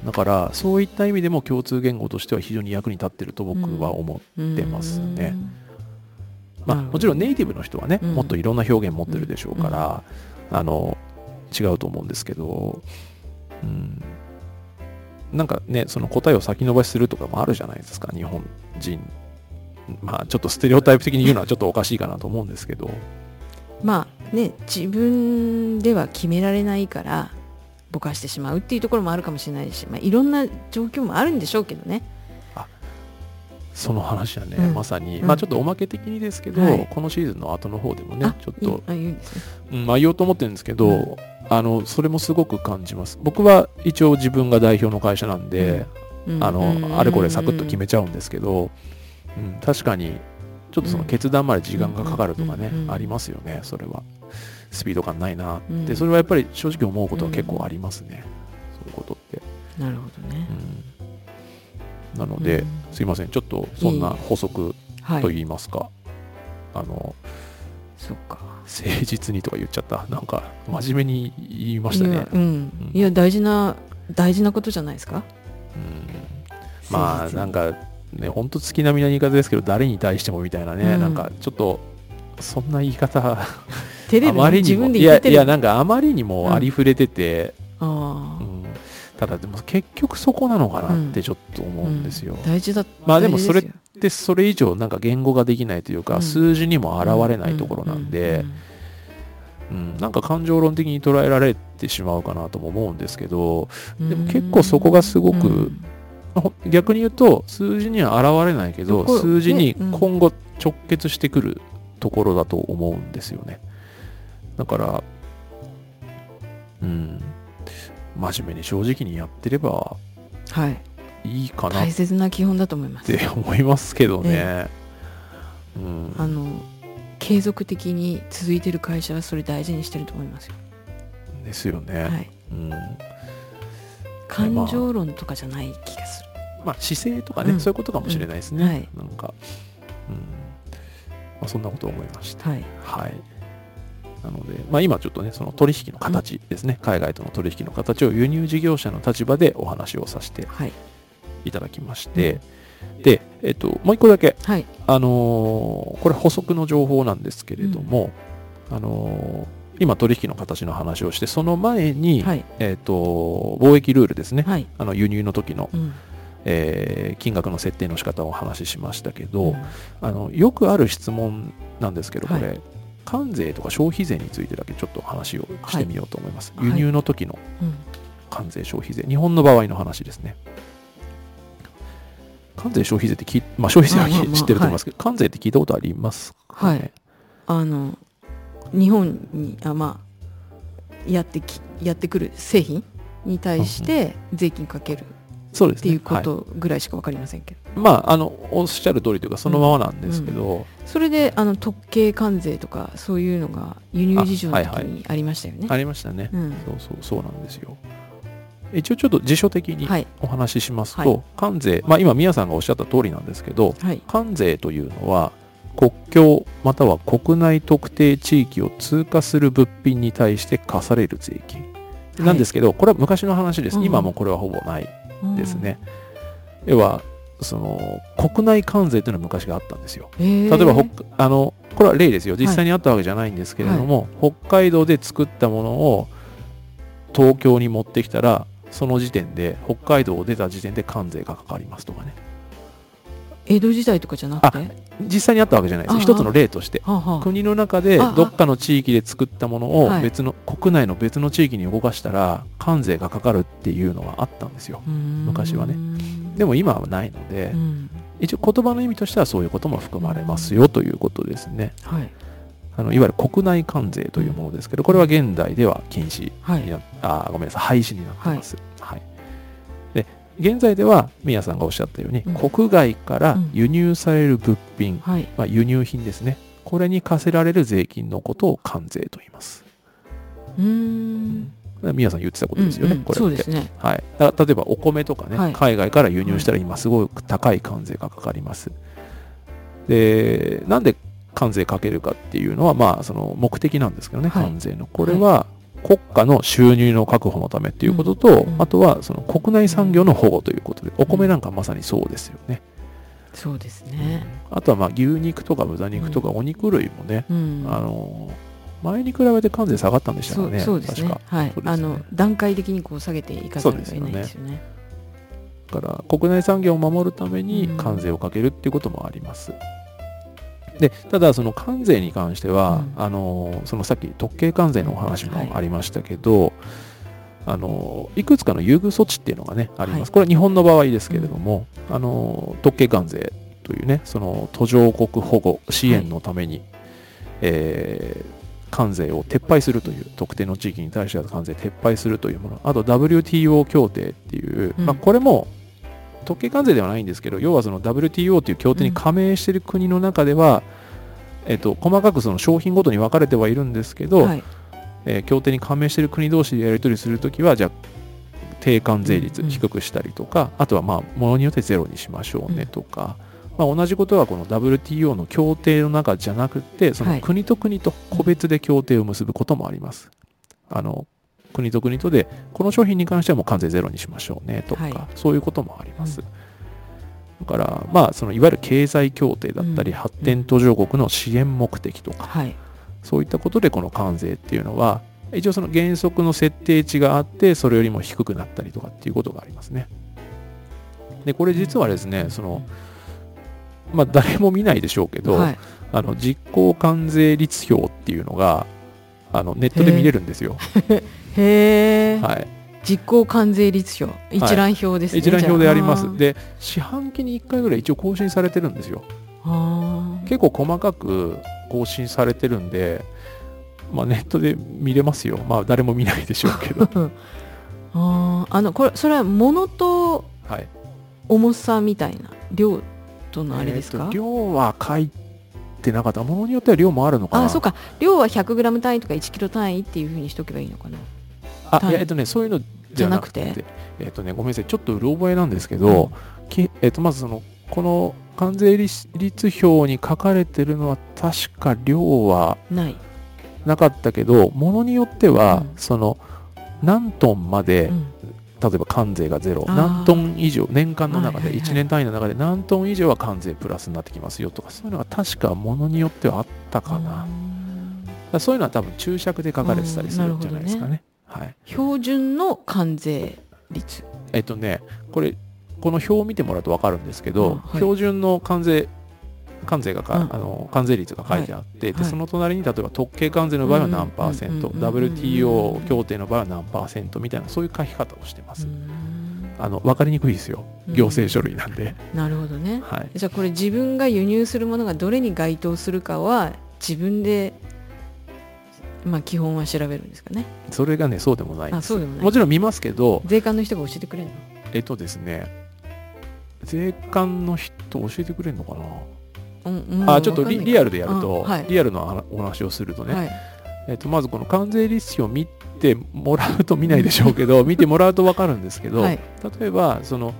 [SPEAKER 2] だからそういった意味でも共通言語としては非常に役に立ってると僕は思う、
[SPEAKER 1] うんうん。
[SPEAKER 2] 出ますね
[SPEAKER 1] うん
[SPEAKER 2] まあ、もちろんネイティブの人はね、
[SPEAKER 1] うん。
[SPEAKER 2] もっといろんな表現持ってるでしょうから、あの違うと思うんですけど、うん、なんかねその答えを先延ばしするとかもあるじゃないですか日本人。まあちょっとステレオタイプ的に言うのはちょっとおかしいかなと思うんですけど。
[SPEAKER 1] まあね自分では決められないからぼかしてしまうっていうところもあるかもしれないし、まあ、いろんな状況もあるんでしょうけどね。
[SPEAKER 2] その話はね、
[SPEAKER 1] うん。
[SPEAKER 2] まさに、
[SPEAKER 1] うん。
[SPEAKER 2] まあちょっとおまけ的にですけど、
[SPEAKER 1] はい。
[SPEAKER 2] このシーズンの後の方でもねちょっとうんまあ言おうと思ってるんですけど、
[SPEAKER 1] うん。
[SPEAKER 2] あのそれもすごく感じます。僕は一応自分が代表の会社なんで、
[SPEAKER 1] うん。
[SPEAKER 2] あ
[SPEAKER 1] うん。
[SPEAKER 2] のあれこれサクッと決めちゃうんですけど、うん、確かにちょっとその決断まで時間がかかるとかね、
[SPEAKER 1] うん
[SPEAKER 2] ありますよね。それは。スピード感ないな。って、
[SPEAKER 1] うん。
[SPEAKER 2] それはやっぱり正直思うことは結構ありますね、そういうことって、
[SPEAKER 1] なるほどね。
[SPEAKER 2] うん、なので、
[SPEAKER 1] うん。
[SPEAKER 2] すいません。ちょっとそんな補足
[SPEAKER 1] はい。
[SPEAKER 2] と言いますか、あの
[SPEAKER 1] そっか。
[SPEAKER 2] 誠実にとか言っちゃった。なんか真面目に言いましたね。
[SPEAKER 1] いや,、大事な大事なことじゃないですか？
[SPEAKER 2] うん。まあなんかね本当月並みな言い方ですけど誰に対してもみたいなね、
[SPEAKER 1] うん。
[SPEAKER 2] なんかちょっとそんな言い方
[SPEAKER 1] 照れる
[SPEAKER 2] あまりにも。いやいやなんかあまりにもありふれてて、
[SPEAKER 1] ああ
[SPEAKER 2] うん。ただでも結局そこなのかなってちょっと思うんですよ、
[SPEAKER 1] 大事だ。
[SPEAKER 2] まあでもそれってそれ以上なんか言語ができないというか、
[SPEAKER 1] うん。
[SPEAKER 2] 数字にも現れないところなんで、うんなんか感情論的に捉えられてしまうかなとも思うんですけど
[SPEAKER 1] うん。
[SPEAKER 2] でも結構そこがすごく
[SPEAKER 1] うん。
[SPEAKER 2] ほ 逆に言うと数字には現れないけど数字に今後直結してくるところだと思うんですよね。だからうん。真面目に正直にやってれば
[SPEAKER 1] はい。
[SPEAKER 2] いいかなっ
[SPEAKER 1] 大切な基本だと思います。
[SPEAKER 2] て思いますけどね、うん、
[SPEAKER 1] あの継続的に続いてる会社はそれ大事にしてると思いますよ、
[SPEAKER 2] ですよね、
[SPEAKER 1] はい、
[SPEAKER 2] うん。
[SPEAKER 1] 感情論とかじゃない気がする、
[SPEAKER 2] まあ姿勢とかね、
[SPEAKER 1] うん。
[SPEAKER 2] そういうことかもしれないですね、
[SPEAKER 1] うん。はい。
[SPEAKER 2] なんか、うん。まあ、そんなことを思いました。
[SPEAKER 1] はい。
[SPEAKER 2] はい。なので、まあ、今ちょっとね、その取引の形ですね、海外との取引の形を輸入事業者の立場でお話をさせて
[SPEAKER 1] はい。
[SPEAKER 2] いただきまして、で、えっと、もう一個だけ、
[SPEAKER 1] はい。
[SPEAKER 2] あのーこれ補足の情報なんですけれども、あのー今取引の形の話をして、その前に、
[SPEAKER 1] はい。
[SPEAKER 2] えっと、貿易ルールですね、
[SPEAKER 1] はい。
[SPEAKER 2] あの輸入の時の、
[SPEAKER 1] うん
[SPEAKER 2] えー金額の設定の仕方をお話ししましたけど、
[SPEAKER 1] うん。
[SPEAKER 2] あのよくある質問なんですけど、これ、
[SPEAKER 1] はい
[SPEAKER 2] 関税とか消費税についてだけちょっと話をしてみようと思います。
[SPEAKER 1] はい。
[SPEAKER 2] 輸入の時の
[SPEAKER 1] うん。
[SPEAKER 2] 関税消費税、日本の場合の話ですね。関税消費税って聞い、まあ、消費税は
[SPEAKER 1] まあまあまあ
[SPEAKER 2] 知ってると思いますけど、関税って聞いたことありますか、ね、
[SPEAKER 1] はい。あの日本にあまあやってきやってくる製品に対して税金かける
[SPEAKER 2] そうですね。
[SPEAKER 1] っていうこ
[SPEAKER 2] は
[SPEAKER 1] とぐらいしかわかりませんけど、
[SPEAKER 2] いまあ、あの、おっしゃる通りというか、そのままなんですけど、
[SPEAKER 1] それであの特計関税とかそういうのが輸入事情の時にありましたよね。
[SPEAKER 2] ありましたね。
[SPEAKER 1] うん。
[SPEAKER 2] そうそう、そうなんですよ。一応ちょっと辞書的に
[SPEAKER 1] はい。
[SPEAKER 2] お話ししますと、
[SPEAKER 1] はい。
[SPEAKER 2] 関税、まあ今、宮さんがおっしゃった通りなんですけど、
[SPEAKER 1] はい。
[SPEAKER 2] 関税というのは国境または国内特定地域を通過する物品に対して課される税金なんですけど、これは昔の話です、
[SPEAKER 1] うん
[SPEAKER 2] 今もこれはほぼない。
[SPEAKER 1] うん
[SPEAKER 2] ですね、要はその国内関税というのは昔があったんですよ。
[SPEAKER 1] 例
[SPEAKER 2] 例えばあのこれは例ですよ。実際にあったわけじゃないんですけれども、北海道で作ったものを東京に持ってきたらその時点で北海道を出た時点で関税がかかりますとかね。
[SPEAKER 1] 江戸時代とかじゃなくて？
[SPEAKER 2] 実際にあったわけじゃないです一つの例として。国の中でどっかの地域で作ったものを
[SPEAKER 1] はい。
[SPEAKER 2] 別の、国内の別の地域に動かしたら関税がかかるっていうのはあったんですよ。昔はね。でも今はないので、
[SPEAKER 1] うん。
[SPEAKER 2] 一応言葉の意味としてはそういうことも含まれますよということですね。
[SPEAKER 1] はい。
[SPEAKER 2] あのいわゆる国内関税というものですけどこれは現代では禁止
[SPEAKER 1] はい。
[SPEAKER 2] あごめんなさい廃止になってます、はい。で現在では宮さんがおっしゃったように、
[SPEAKER 1] うん。
[SPEAKER 2] 国外から輸入される物品、
[SPEAKER 1] はい。
[SPEAKER 2] まあ、輸入品ですね。これに課せられる税金のことを関税と言います。
[SPEAKER 1] うーん。
[SPEAKER 2] 宮さん言ってたことですよね、
[SPEAKER 1] うんうん
[SPEAKER 2] これって。
[SPEAKER 1] ね。
[SPEAKER 2] はい、だ例えばお米とかね、
[SPEAKER 1] はい。
[SPEAKER 2] 海外から輸入したら今すごく高い関税がかかります。で、なんで関税かけるかっていうのは、まあ、その目的なんですけどね、
[SPEAKER 1] はい。
[SPEAKER 2] 関税の。これは国家の収入の確保のためっていうことと、
[SPEAKER 1] うん
[SPEAKER 2] あとはその国内産業の保護ということで、お米なんかまさにそうですよね。
[SPEAKER 1] そうですね。
[SPEAKER 2] あとはまあ牛肉とか豚肉とかお肉類もね、
[SPEAKER 1] うん。
[SPEAKER 2] あの前に比べて関税下がったんでした
[SPEAKER 1] そう
[SPEAKER 2] かね、
[SPEAKER 1] そうですね。
[SPEAKER 2] 確か。
[SPEAKER 1] はい。あの段階的にこう下げていかざるを得ないですよね。
[SPEAKER 2] だから国内産業を守るために
[SPEAKER 1] うん。
[SPEAKER 2] 関税をかけるっていうこともあります。でただその関税に関しては、
[SPEAKER 1] うん。
[SPEAKER 2] あのそのさっき特計関税のお話もありましたけど、あのいくつかの優遇措置っていうのがねあります、
[SPEAKER 1] はい
[SPEAKER 2] これは日本の場合ですけれども、あの特計関税というねその途上国保護支援のために、えー関税を撤廃するという特定の地域に対しては関税撤廃するというもの。あと WTO 協定っていう、
[SPEAKER 1] うん。
[SPEAKER 2] まあ、これも特計関税ではないんですけど要はその WTO という協定に加盟している国の中では、えっと、細かくその商品ごとに分かれてはいるんですけど、
[SPEAKER 1] はい。
[SPEAKER 2] えー協定に加盟している国同士でやり取りするときはじゃあ定関税率
[SPEAKER 1] うんうん。
[SPEAKER 2] 低くしたりとか、あとはまあものによってゼロにしましょうねとか、まあ、同じことはこの WTO の協定の中じゃなくてその
[SPEAKER 1] はい。
[SPEAKER 2] 国と国と個別で協定を結ぶこともあります。あの国と国とでこの商品に関してはもう関税ゼロにしましょうねとか、
[SPEAKER 1] はい
[SPEAKER 2] そういうこともあります。だからまあそのいわゆる経済協定だったり、
[SPEAKER 1] うん
[SPEAKER 2] 発展途上国の支援目的とか、
[SPEAKER 1] はい
[SPEAKER 2] そういったことでこの関税っていうのは、一応その原則の設定値があって、それよりも低くなったりとかっていうことがありますね。で、これ実はですね、その、まあ、誰も見ないでしょうけど、
[SPEAKER 1] はい
[SPEAKER 2] あの実効関税率表っていうのがあのネットで見れるんですよ。
[SPEAKER 1] へえ、
[SPEAKER 2] はい、
[SPEAKER 1] 実効関税率表一覧表ですね、
[SPEAKER 2] 一覧表であります。で四半期に1回ぐらい一応更新されてるんですよ。結構細かく更新されてるんで、まあ、ネットで見れますよ。まあ誰も見ないでしょうけど。
[SPEAKER 1] あーあのこれそれは物と
[SPEAKER 2] はい、
[SPEAKER 1] 重さみたいな量とのあれですか、
[SPEAKER 2] 量は書いてなかった。ものによっては量もあるのかな。
[SPEAKER 1] あそうか量は 100g 単位とか 1kg 単位っていうふうにしとけばいいのかな
[SPEAKER 2] あ、い。やえっとね、そういうのじゃなくて、えっとね、ごめんなさい、ちょっとうろ覚えなんですけど、きえっと、まずその、この関税率率表に書かれてるのは、確か量は
[SPEAKER 1] ない、
[SPEAKER 2] なかったけど、ものによっては、
[SPEAKER 1] うん。
[SPEAKER 2] その、何トンまで、
[SPEAKER 1] うん。
[SPEAKER 2] 例えば関税がゼロ、何トン以上、年間の中で、
[SPEAKER 1] はいはいはい。
[SPEAKER 2] 1年単位の中で何トン以上は関税プラスになってきますよとか、そういうのが確かものによってはあったかな。だからそういうのは多分注釈で書かれてたりするんじゃないですかね。はい。
[SPEAKER 1] 標準の関税率。
[SPEAKER 2] えっとね、これ、この表を見てもらうと分かるんですけど、
[SPEAKER 1] あはい。
[SPEAKER 2] 標準の関税、関税がか、
[SPEAKER 1] うん。
[SPEAKER 2] あの関税率が書いてあって、で
[SPEAKER 1] はい。
[SPEAKER 2] その隣に例えば特権関税の場合は何パーセント、WTO 協定の場合は何パーセントみたいな、そういう書き方をしてます。あの分かりにくいですよ、
[SPEAKER 1] うん。
[SPEAKER 2] 行政書類なんで。
[SPEAKER 1] なるほどね。
[SPEAKER 2] はい、
[SPEAKER 1] じゃあこれ自分が輸入するものがどれに該当するかは自分でまあ基本は調べるんですかね。
[SPEAKER 2] それがね、そうでもないんです。
[SPEAKER 1] あそうでもない。
[SPEAKER 2] もちろん見ますけど、
[SPEAKER 1] 税関の人が教えてくれるの？
[SPEAKER 2] えっとですね、税関の人教えてくれるのかな、
[SPEAKER 1] うんうん
[SPEAKER 2] あちょっとリリアルでやると、
[SPEAKER 1] うんはい。
[SPEAKER 2] リアルのお話をするとね、
[SPEAKER 1] はい。
[SPEAKER 2] えっと、まずこの関税率表を見てもらうと見ないでしょうけど、見てもらうと分かるんですけど、
[SPEAKER 1] はい。
[SPEAKER 2] 例えばその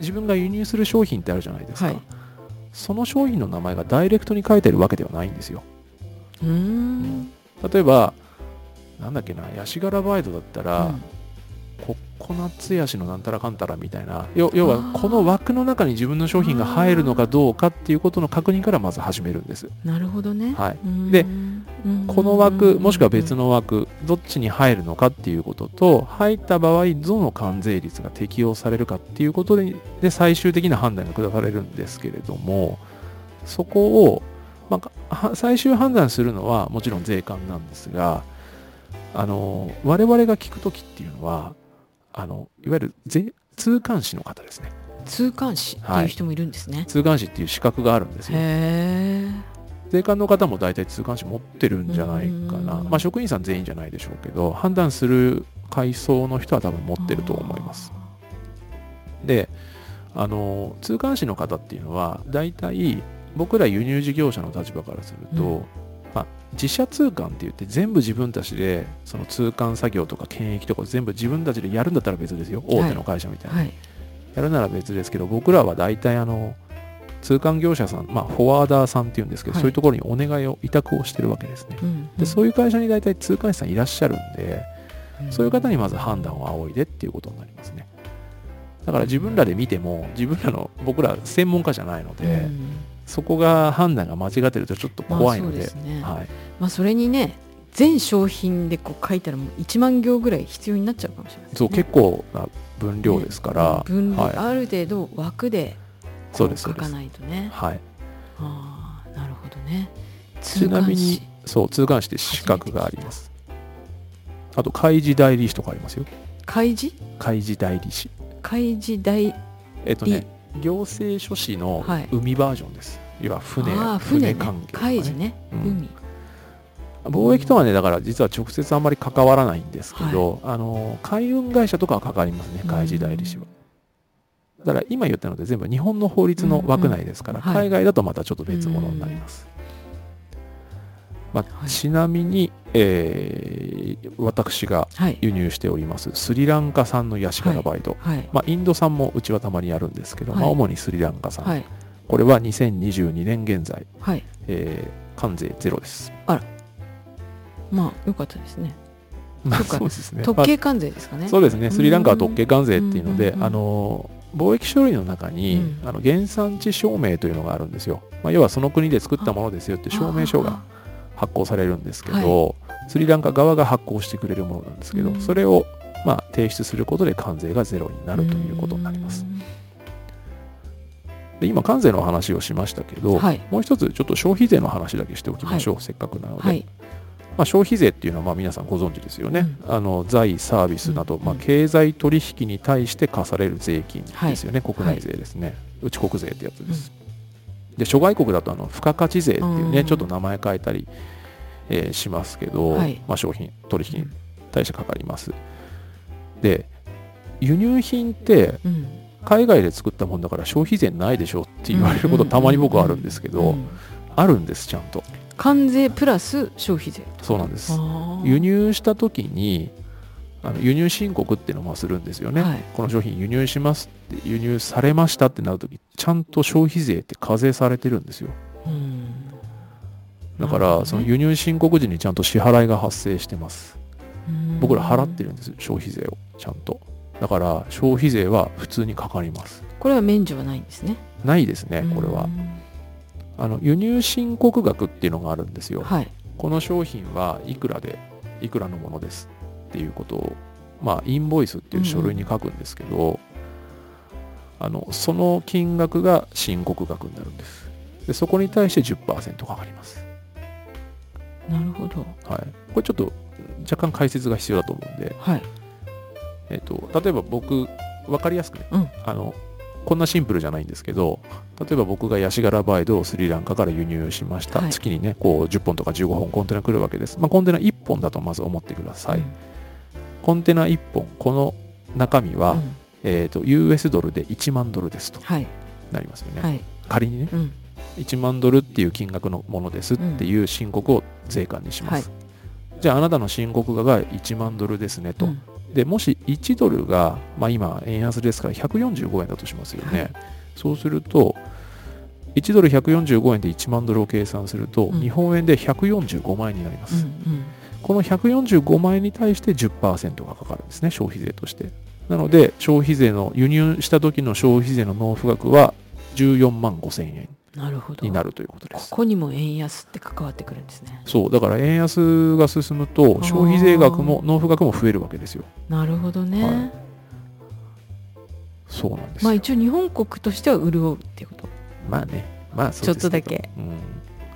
[SPEAKER 2] 自分が輸入する商品ってあるじゃないですか、
[SPEAKER 1] はい。
[SPEAKER 2] その商品の名前がダイレクトに書いてあるわけではないんですよ。
[SPEAKER 1] うーん
[SPEAKER 2] 例えばなんだっけなヤシガラバイドだったら、
[SPEAKER 1] うん。
[SPEAKER 2] ココナッツヤシのなんたらかんたらみたいな要要はこの枠の中に自分の商品が入るのかどうかっていうことの確認からまず始めるんです。
[SPEAKER 1] なるほどね。
[SPEAKER 2] はい。
[SPEAKER 1] うん。
[SPEAKER 2] で
[SPEAKER 1] うん。
[SPEAKER 2] この枠もしくは別の枠どっちに入るのかっていうことと入った場合どの関税率が適用されるかっていうことでで最終的な判断が下されるんですけれどもそこを、まあは最終判断するのはもちろん税関なんですがあの我々が聞くときっていうのはあのいわゆる税通関士の方ですね。
[SPEAKER 1] 通関士っていう人もいるんですね、
[SPEAKER 2] 通関士っていう資格があるんですよ。税関の方も大体通関士持ってるんじゃないかな、
[SPEAKER 1] うん。
[SPEAKER 2] まあ、職員さん全員じゃないでしょうけど判断する階層の人は多分持ってると思います。であの通関士の方っていうのは大体僕ら輸入事業者の立場からすると、
[SPEAKER 1] うん。
[SPEAKER 2] まあ、自社通関って言って全部自分たちでその通関作業とか検疫とか全部自分たちでやるんだったら別ですよ。大手の会社みたいな、
[SPEAKER 1] はい。
[SPEAKER 2] やるなら別ですけど僕らは大体あの通関業者さん、まあ、フォワーダーさんっていうんですけど、
[SPEAKER 1] はい。
[SPEAKER 2] そういうところにお願いを委託をしてるわけですね。
[SPEAKER 1] うん。
[SPEAKER 2] でそういう会社に大体通関士さんいらっしゃるんで
[SPEAKER 1] うん。
[SPEAKER 2] そういう方にまず判断を仰いでっていうことになりますね。だから自分らで見ても自分らの僕ら専門家じゃないので、
[SPEAKER 1] うん
[SPEAKER 2] そこが判断が間違ってるとちょっと怖いので,、
[SPEAKER 1] まあそうですね。
[SPEAKER 2] はい、
[SPEAKER 1] まあそれにね全商品でこう書いたらもう1万行ぐらい必要になっちゃうかもしれないね、
[SPEAKER 2] そう結構な分量ですから、
[SPEAKER 1] 分類
[SPEAKER 2] はい、
[SPEAKER 1] ある程度枠で書かないとね。
[SPEAKER 2] はい、
[SPEAKER 1] ああなるほどね。
[SPEAKER 2] ちなみにそう通関士って資格があります。あと開示代理士とかありますよ。
[SPEAKER 1] 開示？
[SPEAKER 2] 開示代理士
[SPEAKER 1] 開示代
[SPEAKER 2] えっとね行政書士の
[SPEAKER 1] はい。
[SPEAKER 2] 海バージョンです、要は船
[SPEAKER 1] 船ね。
[SPEAKER 2] 関係とか
[SPEAKER 1] ね、
[SPEAKER 2] うん。
[SPEAKER 1] 海。
[SPEAKER 2] 貿易とはねだから実は直接あんまり関わらないんですけど、あの海運会社とかは関わりますね開示代理士は、だから今言ったので全部日本の法律の枠内ですから、海外だとまたちょっと別物になります、まあ
[SPEAKER 1] はい。
[SPEAKER 2] ちなみに、えー私が
[SPEAKER 1] はい。
[SPEAKER 2] 輸入しておりますスリランカ産のヤシガラバイト、
[SPEAKER 1] はい。
[SPEAKER 2] まあ、インド産もうちはたまにやるんですけど、
[SPEAKER 1] はい。
[SPEAKER 2] まあ、主にスリランカ産、
[SPEAKER 1] はい。
[SPEAKER 2] これは2022年現在、
[SPEAKER 1] はい。
[SPEAKER 2] えー関税ゼロです。
[SPEAKER 1] まあよかったですね。
[SPEAKER 2] まあ
[SPEAKER 1] そ
[SPEAKER 2] うですね。
[SPEAKER 1] 特権関税ですかね、
[SPEAKER 2] まあそうですね。スリランカは特権関税っていうのであの貿易書類の中に、
[SPEAKER 1] うん。
[SPEAKER 2] あの原産地証明というのがあるんですよ。まあ、要はその国で作ったものですよって証明書が発行されるんですけど、スリランカ側が発行してくれるものなんですけど、
[SPEAKER 1] うん。
[SPEAKER 2] それをまあ提出することで関税がゼロになるということになります。で今関税の話をしましたけど、
[SPEAKER 1] はい。
[SPEAKER 2] もう一つちょっと消費税の話だけしておきましょう、せっかくなので、
[SPEAKER 1] はい。
[SPEAKER 2] まあ、消費税っていうのはまあ皆さんご存知ですよね、あの財サービスなど、
[SPEAKER 1] うん。
[SPEAKER 2] まあ、経済取引に対して課される税金ですよね、国内税ですね、内国税ってやつです、で諸外国だとあの付加価値税っていうね、
[SPEAKER 1] うん。
[SPEAKER 2] ちょっと名前変えたり、えーしますけど、
[SPEAKER 1] はい。
[SPEAKER 2] まあ、商品取引に対してかかります。で輸入品って
[SPEAKER 1] うん。
[SPEAKER 2] 海外で作ったもんだから消費税ないでしょって言われることたまに僕はあるんですけど、
[SPEAKER 1] うん。
[SPEAKER 2] あるんですちゃんと。
[SPEAKER 1] 関税プラス消費税。
[SPEAKER 2] そうなんです。輸入した時にあの輸入申告っていうのもするんですよね、
[SPEAKER 1] はい。
[SPEAKER 2] この商品輸入しますって輸入されましたってなる時ちゃんと消費税って課税されてるんですよ。
[SPEAKER 1] うん
[SPEAKER 2] だからその輸入申告時にちゃんと支払いが発生してます。
[SPEAKER 1] うん。
[SPEAKER 2] 僕ら払ってるんです消費税をちゃんと。だから消費税は普通にかかります。
[SPEAKER 1] これは免除はないんですね。
[SPEAKER 2] ないですねこれは。
[SPEAKER 1] うん
[SPEAKER 2] あの輸入申告額っていうのがあるんですよ。
[SPEAKER 1] はい。
[SPEAKER 2] この商品はいくらでいくらのものです。っていうことをまあインボイスっていう書類に書くんですけど、あのその金額が申告額になるんです。でそこに対して10%かかります、
[SPEAKER 1] なるほど。
[SPEAKER 2] はい、これちょっと若干解説が必要だと思うんで、
[SPEAKER 1] はい。
[SPEAKER 2] えっと例えば僕分かりやすくね、
[SPEAKER 1] うん。
[SPEAKER 2] あのこんなシンプルじゃないんですけど例えば僕がヤシガラバイドをスリランカから輸入しました、
[SPEAKER 1] はい。
[SPEAKER 2] 月にねこう10本とか15本コンテナ来るわけです、まあ、コンテナ1本だとまず思ってください、
[SPEAKER 1] うん。
[SPEAKER 2] コンテナ1本この中身は、
[SPEAKER 1] うん。
[SPEAKER 2] えー、と US ドルで1万ドルですと
[SPEAKER 1] はい。
[SPEAKER 2] なりますよね、
[SPEAKER 1] はい。
[SPEAKER 2] 仮にね。
[SPEAKER 1] うん
[SPEAKER 2] 1万ドルっていう金額のものですっていう申告を税関にします、じゃああなたの申告額が1万ドルですねと、
[SPEAKER 1] うん。
[SPEAKER 2] でもし1ドルが、まあ、今円安ですから145円だとしますよね、
[SPEAKER 1] はい。
[SPEAKER 2] そうすると1ドル145円で1万ドルを計算すると、
[SPEAKER 1] うん。
[SPEAKER 2] 日本円で145万円になりま
[SPEAKER 1] う
[SPEAKER 2] す、
[SPEAKER 1] ん。
[SPEAKER 2] この145万円に対して10%がかかるんですね消費税として。なので消費税の輸入した時の消費税の納付額は14万5千円。
[SPEAKER 1] うんなるほど。
[SPEAKER 2] になるということで
[SPEAKER 1] こ
[SPEAKER 2] す。
[SPEAKER 1] こにも円安って関わってくるんですね。
[SPEAKER 2] そうだから円安が進むと消費税額も納付額も増えるわけですよ。
[SPEAKER 1] なるほどね、
[SPEAKER 2] はい。そうなんですよ。
[SPEAKER 1] まあ一応日本国としては潤うっていうこと。
[SPEAKER 2] まあね、まあそうですけど。
[SPEAKER 1] ちょっとだけ。
[SPEAKER 2] うん、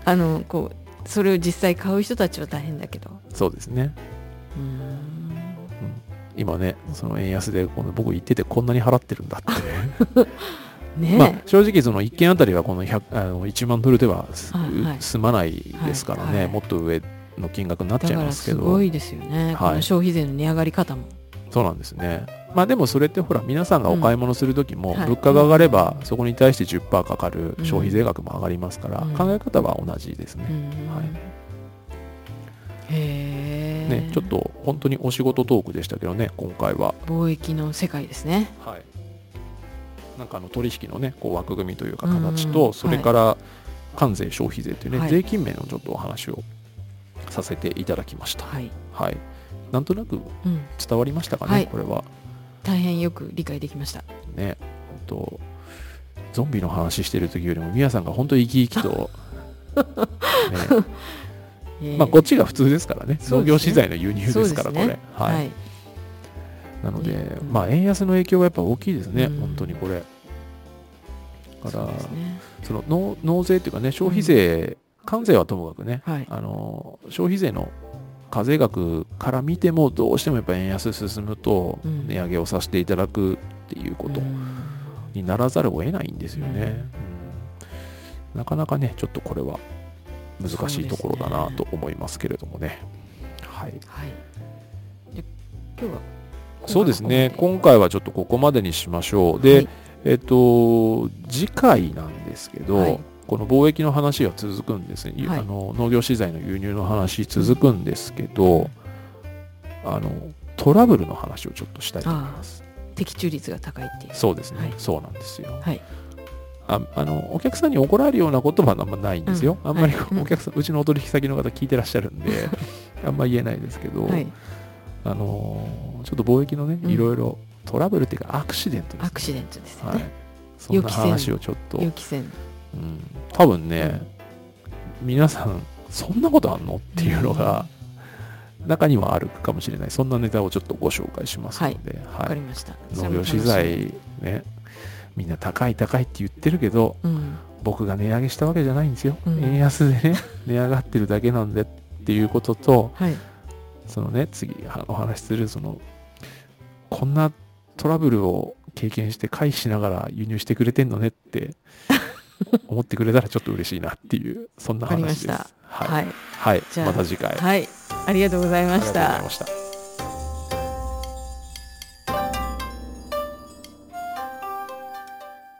[SPEAKER 1] あのこうそれを実際買う人たちは大変だけど。
[SPEAKER 2] そうですね。
[SPEAKER 1] うーん。
[SPEAKER 2] 今ね、その円安でこの僕言っててこんなに払ってるんだって ね。まあ正直その1件あたりはこの100あの1万ドルでは済まないですからね、
[SPEAKER 1] はいはい。
[SPEAKER 2] もっと上の金額になっちゃいますけど。
[SPEAKER 1] すごいですよね、この消費税の値上がり方も。
[SPEAKER 2] そうなんですね。まあでもそれってほら皆さんがお買い物する時も
[SPEAKER 1] はい。
[SPEAKER 2] 物価が上がればそこに対して10%かかる消費税額も上がりますから、
[SPEAKER 1] うん。
[SPEAKER 2] 考え方は同じですね。
[SPEAKER 1] うん。
[SPEAKER 2] はい。
[SPEAKER 1] へえ、
[SPEAKER 2] ね、ちょっと本当にお仕事トークでしたけどね、今回は。
[SPEAKER 1] 貿易の世界ですね。
[SPEAKER 2] はい、なんかあの取引のねこう枠組みというか
[SPEAKER 1] うん
[SPEAKER 2] 形と、それから関税消費税というね、
[SPEAKER 1] はい。
[SPEAKER 2] 税金面のちょっとお話をさせていただきました。
[SPEAKER 1] はい、
[SPEAKER 2] はい、なんとなく
[SPEAKER 1] うん、
[SPEAKER 2] 伝わりましたかね、
[SPEAKER 1] はい。
[SPEAKER 2] これは。
[SPEAKER 1] 大変よく理解できました。
[SPEAKER 2] ね、本当ゾンビの話してる時よりも、みやさんが本当に生き生きと、ね、
[SPEAKER 1] えー。
[SPEAKER 2] まあこっちが普通ですからね、
[SPEAKER 1] ね。
[SPEAKER 2] 農業資材の輸入ですから、これ。はい。
[SPEAKER 1] はい
[SPEAKER 2] なので、
[SPEAKER 1] うん。
[SPEAKER 2] まあ円安の影響はやっぱ大きいですね、
[SPEAKER 1] うん。
[SPEAKER 2] 本当にこれ。だから
[SPEAKER 1] そ
[SPEAKER 2] の納納税っていうかね消費税、関税はともかくね
[SPEAKER 1] はい。
[SPEAKER 2] あの消費税の課税額から見てもどうしてもやっぱ円安進むと
[SPEAKER 1] うん。
[SPEAKER 2] 値上げをさせていただくっていうこと
[SPEAKER 1] うん。
[SPEAKER 2] にならざるを得ないんですよね、うん。なかなかねちょっとこれは難しいところだなと思いますけれどもね。はい。
[SPEAKER 1] はい。で今日は
[SPEAKER 2] そうですね。
[SPEAKER 1] 今
[SPEAKER 2] 今回はちょっとここまでにしましょう。で、
[SPEAKER 1] はい。
[SPEAKER 2] えっと次回なんですけど、
[SPEAKER 1] はい。
[SPEAKER 2] この貿易の話は続くんですね、
[SPEAKER 1] はい。
[SPEAKER 2] あの農業資材の輸入の話続くんですけど、あのトラブルの話をちょっとしたいと思います。
[SPEAKER 1] 的中率が高いっていう。
[SPEAKER 2] そうですね、
[SPEAKER 1] はい。
[SPEAKER 2] そうなんですよ。
[SPEAKER 1] はい。
[SPEAKER 2] ああのお客さんに怒られるようなことはあんまないんですよ、
[SPEAKER 1] うん。
[SPEAKER 2] あんまり
[SPEAKER 1] はい。
[SPEAKER 2] お客さん、うちのお取引先の方聞いてらっしゃるんで あんま言えないですけど、
[SPEAKER 1] はい
[SPEAKER 2] あのちょっと貿易のね
[SPEAKER 1] うん。
[SPEAKER 2] いろいろトラブルっていうかアクシデントですね。
[SPEAKER 1] アクシデントですよ
[SPEAKER 2] はい。
[SPEAKER 1] ね、
[SPEAKER 2] そんな話をちょっと。
[SPEAKER 1] 予期せん
[SPEAKER 2] うん、多分ね、皆さんそんなことあんのっていうのが中にはあるかもしれない。そんなネタをちょっとご紹介しますので、
[SPEAKER 1] わ
[SPEAKER 2] はい。
[SPEAKER 1] かりました。
[SPEAKER 2] 農業資材ね。みんな高い高いって言ってるけど
[SPEAKER 1] うん。
[SPEAKER 2] 僕が値上げしたわけじゃないんですよ、
[SPEAKER 1] うん。
[SPEAKER 2] 円安でね値上がってるだけなんでっていうことと
[SPEAKER 1] はい
[SPEAKER 2] そのね次はお話しするそのこんなトラブルを経験して回避しながら輸入してくれてんのねって 思ってくれたらちょっと嬉しいなっていうそんな話です。
[SPEAKER 1] した。
[SPEAKER 2] はい、
[SPEAKER 1] はい。
[SPEAKER 2] はい。
[SPEAKER 1] じゃあ
[SPEAKER 2] また次回、
[SPEAKER 1] はい。ありがとうございまし
[SPEAKER 2] ありがとうござ
[SPEAKER 1] た
[SPEAKER 2] いました